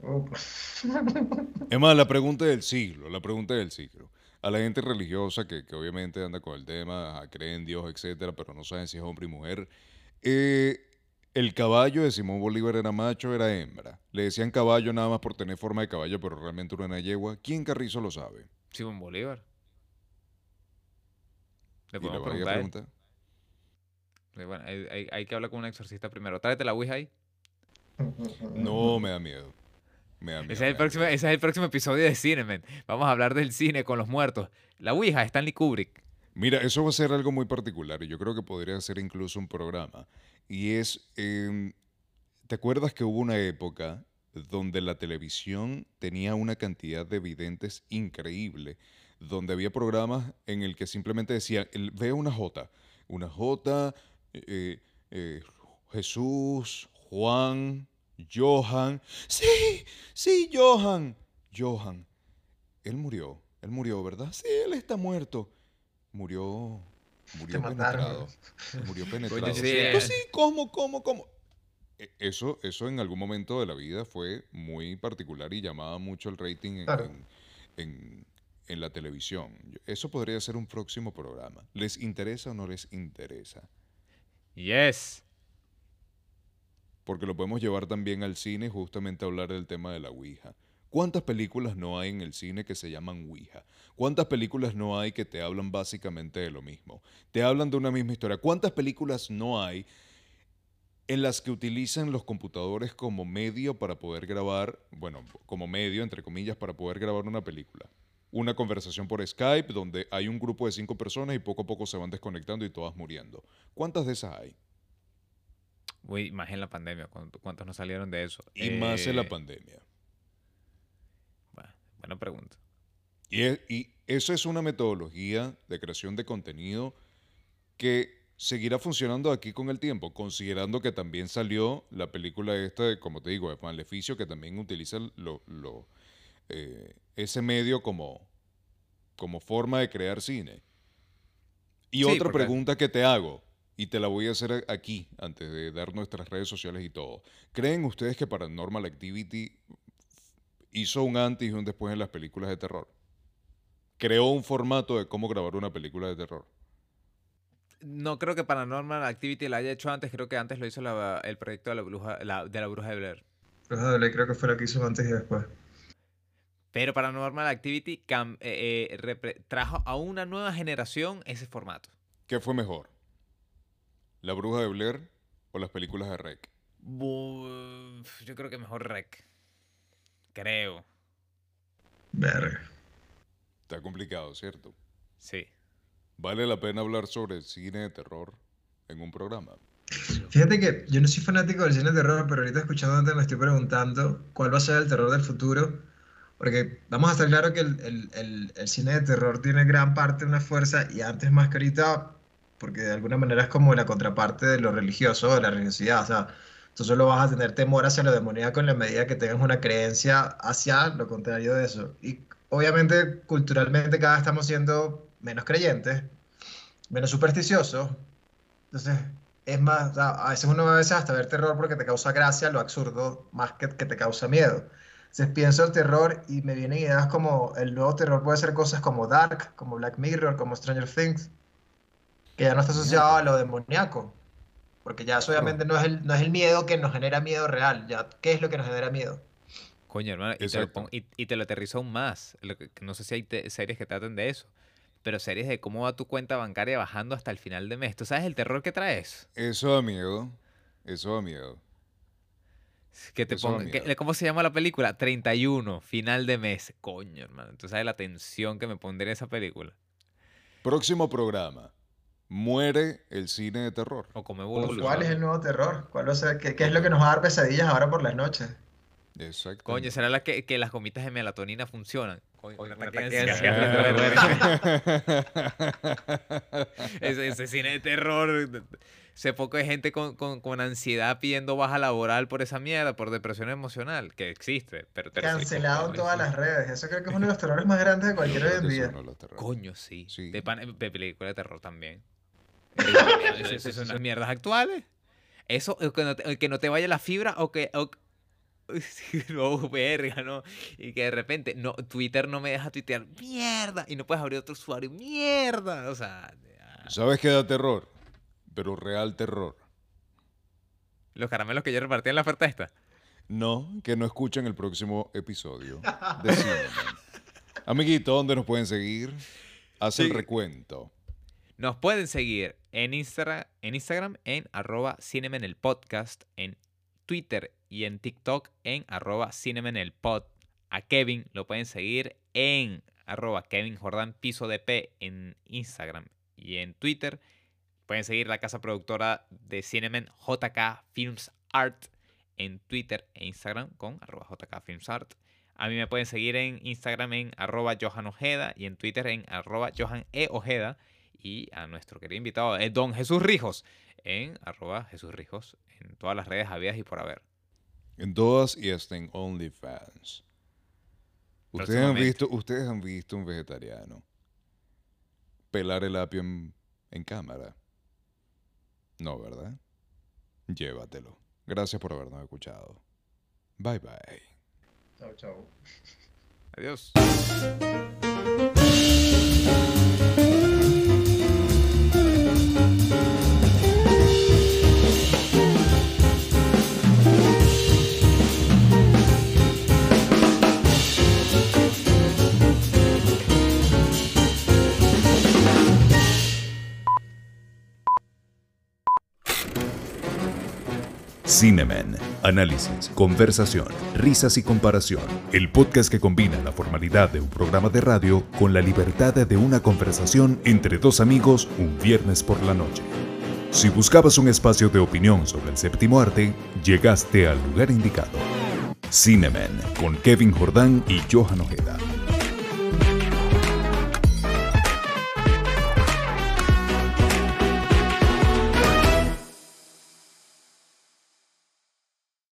[SPEAKER 4] Uh, (laughs)
[SPEAKER 2] Es más, la pregunta del siglo, la pregunta del siglo. A la gente religiosa que, que obviamente anda con el tema, ajá, cree en Dios, etcétera, pero no saben si es hombre y mujer. eh, el caballo de Simón Bolívar era macho, era hembra. Le decían caballo nada más por tener forma de caballo, pero realmente era una yegua. ¿Quién Carrizo lo sabe?
[SPEAKER 1] Simón Bolívar. Le
[SPEAKER 2] Y le
[SPEAKER 1] podemos preguntar. Eh, Bueno, hay, hay- hay que hablar con un exorcista primero. Tráete la Ouija ahí. (laughs)
[SPEAKER 2] No, me da miedo. Miedo.
[SPEAKER 1] Ese es, el próximo, ese es el próximo episodio de cine, men. Vamos a hablar del cine con los muertos. La Ouija, Stanley Kubrick.
[SPEAKER 2] Mira, eso va a ser algo muy particular y yo creo que podría ser incluso un programa. Y es, em, ¿te acuerdas que hubo una época donde la televisión tenía una cantidad de videntes increíble? Donde había programas en el que simplemente decían, el- ve una J, una J, eh, eh, Jesús, Juan, Johan. Sí, sí, Johan. Johan. Él murió, él murió, ¿verdad? Sí, él está muerto. Murió, murió penetrado. Murió penetrado.
[SPEAKER 1] sí,
[SPEAKER 2] ¿cierto?
[SPEAKER 1] eh.
[SPEAKER 2] sí, ¿cómo, cómo, cómo? E- Eso, eso en algún momento de la vida fue muy particular y llamaba mucho el rating en,
[SPEAKER 4] Claro.
[SPEAKER 2] en- en- en la televisión. Yo- Eso podría ser un próximo programa. ¿Les interesa o no les interesa?
[SPEAKER 1] Yes.
[SPEAKER 2] Porque lo podemos llevar también al cine justamente a hablar del tema de la Ouija. ¿Cuántas películas no hay en el cine que se llaman Ouija? ¿Cuántas películas no hay que te hablan básicamente de lo mismo? Te hablan de una misma historia. ¿Cuántas películas no hay en las que utilizan los computadores como medio para poder grabar, bueno, como medio, entre comillas, para poder grabar una película? Una conversación por Skype donde hay un grupo de cinco personas y poco a poco se van desconectando y todas muriendo. ¿Cuántas de esas hay?
[SPEAKER 1] Uy, más en la pandemia. ¿cuánto- ¿Cuántos no salieron de eso?
[SPEAKER 2] Y más en la
[SPEAKER 1] Eh,
[SPEAKER 2] pandemia.
[SPEAKER 1] bueno, buena pregunta.
[SPEAKER 2] Y, e- y eso es una metodología de creación de contenido que seguirá funcionando aquí con el tiempo, considerando que también salió la película esta, de, como te digo, de Maleficio, que también utiliza lo- lo, eh, ese medio como, como forma de crear cine. Y
[SPEAKER 1] Sí,
[SPEAKER 2] otra pregunta que te hago, y te la voy a hacer aquí, antes de dar nuestras redes sociales y todo. ¿Creen ustedes que Paranormal Activity hizo un antes y un después en las películas de terror? Creó un formato de cómo grabar una película de terror.
[SPEAKER 1] No creo que Paranormal Activity la haya hecho antes. Creo que antes lo hizo la- el proyecto de la bruja, la- de la bruja de Blair.
[SPEAKER 4] Bruja de Blair creo que fue la que hizo antes y después.
[SPEAKER 1] Pero Paranormal Activity cam- eh, eh, trajo a una nueva generación ese formato.
[SPEAKER 2] ¿Qué fue mejor? ¿La bruja de Blair o las películas de Rec?
[SPEAKER 1] Bu- Yo creo que mejor Rec. Creo.
[SPEAKER 4] Verga.
[SPEAKER 2] Está complicado, ¿cierto?
[SPEAKER 1] Sí.
[SPEAKER 2] ¿Vale la pena hablar sobre el cine de terror en un programa?
[SPEAKER 4] Fíjate que yo no soy fanático del cine de terror, pero ahorita escuchándote me estoy preguntando cuál va a ser el terror del futuro. Porque vamos a estar claro que el, el- el- el cine de terror tiene gran parte una fuerza y antes más que ahorita, porque de alguna manera es como la contraparte de lo religioso, de la religiosidad. O sea, tú solo vas a tener temor hacia lo demoníaco en la medida que tengas una creencia hacia lo contrario de eso. Y obviamente, culturalmente, cada vez estamos siendo menos creyentes, menos supersticiosos. Entonces, es más, o sea, a veces uno a veces hasta ver terror porque te causa gracia, lo absurdo, más que que te causa miedo. Entonces pienso el terror y me vienen ideas como el nuevo terror puede ser cosas como Dark, como Black Mirror, como Stranger Things, que ya no está asociado a lo demoníaco. Porque ya eso obviamente no es el, no es el miedo que nos genera miedo real. Ya, ¿qué es lo que nos genera miedo?
[SPEAKER 1] Coño, hermano. Y te, lo y, y te lo aterrizo aún más. Lo que- que no sé si hay te- series que traten de eso. pero series de cómo va tu cuenta bancaria bajando hasta el final de mes. ¿Tú sabes el terror que traes?
[SPEAKER 2] Eso da miedo. Eso da miedo.
[SPEAKER 1] Que te
[SPEAKER 2] Eso da
[SPEAKER 1] pongan- que-
[SPEAKER 2] miedo.
[SPEAKER 1] ¿Cómo se llama la película? 31, final de mes. Coño, hermano. ¿Tú sabes la tensión que me pondría esa película?
[SPEAKER 2] Próximo programa. Muere el cine de terror.
[SPEAKER 1] O como
[SPEAKER 4] ¿Cuál
[SPEAKER 1] evoluciona.
[SPEAKER 4] es el nuevo terror? ¿Cuál va a ser? ¿Qué, qué es lo que nos va a dar pesadillas ahora por las noches?
[SPEAKER 2] Exacto.
[SPEAKER 1] Coño, ¿será la que, que las gomitas de melatonina funcionan? (laughs) Ese, cine de terror. Sé poco de gente con, con- con ansiedad pidiendo baja laboral por esa mierda, por depresión emocional, que existe. Pero, pero
[SPEAKER 4] Cancelado todas las redes. Eso creo que es uno de los terrores más grandes de cualquier hoy en día.
[SPEAKER 1] Coño, sí.
[SPEAKER 2] Sí.
[SPEAKER 1] De, pan- de película de terror también. Eso, eso son las mierdas actuales. Eso, que no te, que no te vaya la fibra o que... o- (laughs) no, verga, ¿no? Y que de repente, no, Twitter no me deja tuitear, mierda, y no puedes abrir otro usuario, mierda. O sea, ya.
[SPEAKER 2] ¿Sabes qué da terror? Pero real terror.
[SPEAKER 1] los caramelos que yo repartí en la oferta esta.
[SPEAKER 2] No, que no escuchen el próximo episodio de. (laughs) Amiguito, ¿dónde nos pueden seguir? Haz el recuento.
[SPEAKER 1] Nos pueden seguir en, en Instagram en arroba Cinemen el podcast, en Twitter y en TikTok en arroba Cinemen el pod. A Kevin lo pueden seguir en arroba Kevin Jordan Piso en Instagram y en Twitter. Pueden seguir la casa productora de Cinemen JK Films Art en Twitter e Instagram con arroba Films Art. A mí me pueden seguir en Instagram en arroba Johan Ojeda y en Twitter en arroba Johan E. Ojeda y a nuestro querido invitado, eh, don Jesús Rijos, en arroba Jesús Rijos, en todas las redes habidas y por haber.
[SPEAKER 2] En todas y hasta en OnlyFans. Ustedes han, visto, ustedes han visto un vegetariano pelar el apio en, en cámara. No, ¿verdad? Llévatelo. Gracias por habernos escuchado. Bye bye.
[SPEAKER 4] Chau, chau.
[SPEAKER 1] Adiós.
[SPEAKER 3] Cinemen. Análisis, conversación, risas y comparación. El podcast que combina la formalidad de un programa de radio con la libertad de una conversación entre dos amigos un viernes por la noche. Si buscabas un espacio de opinión sobre el séptimo arte, llegaste al lugar indicado. Cinemen con Kevin Jordán y Johan Ojeda.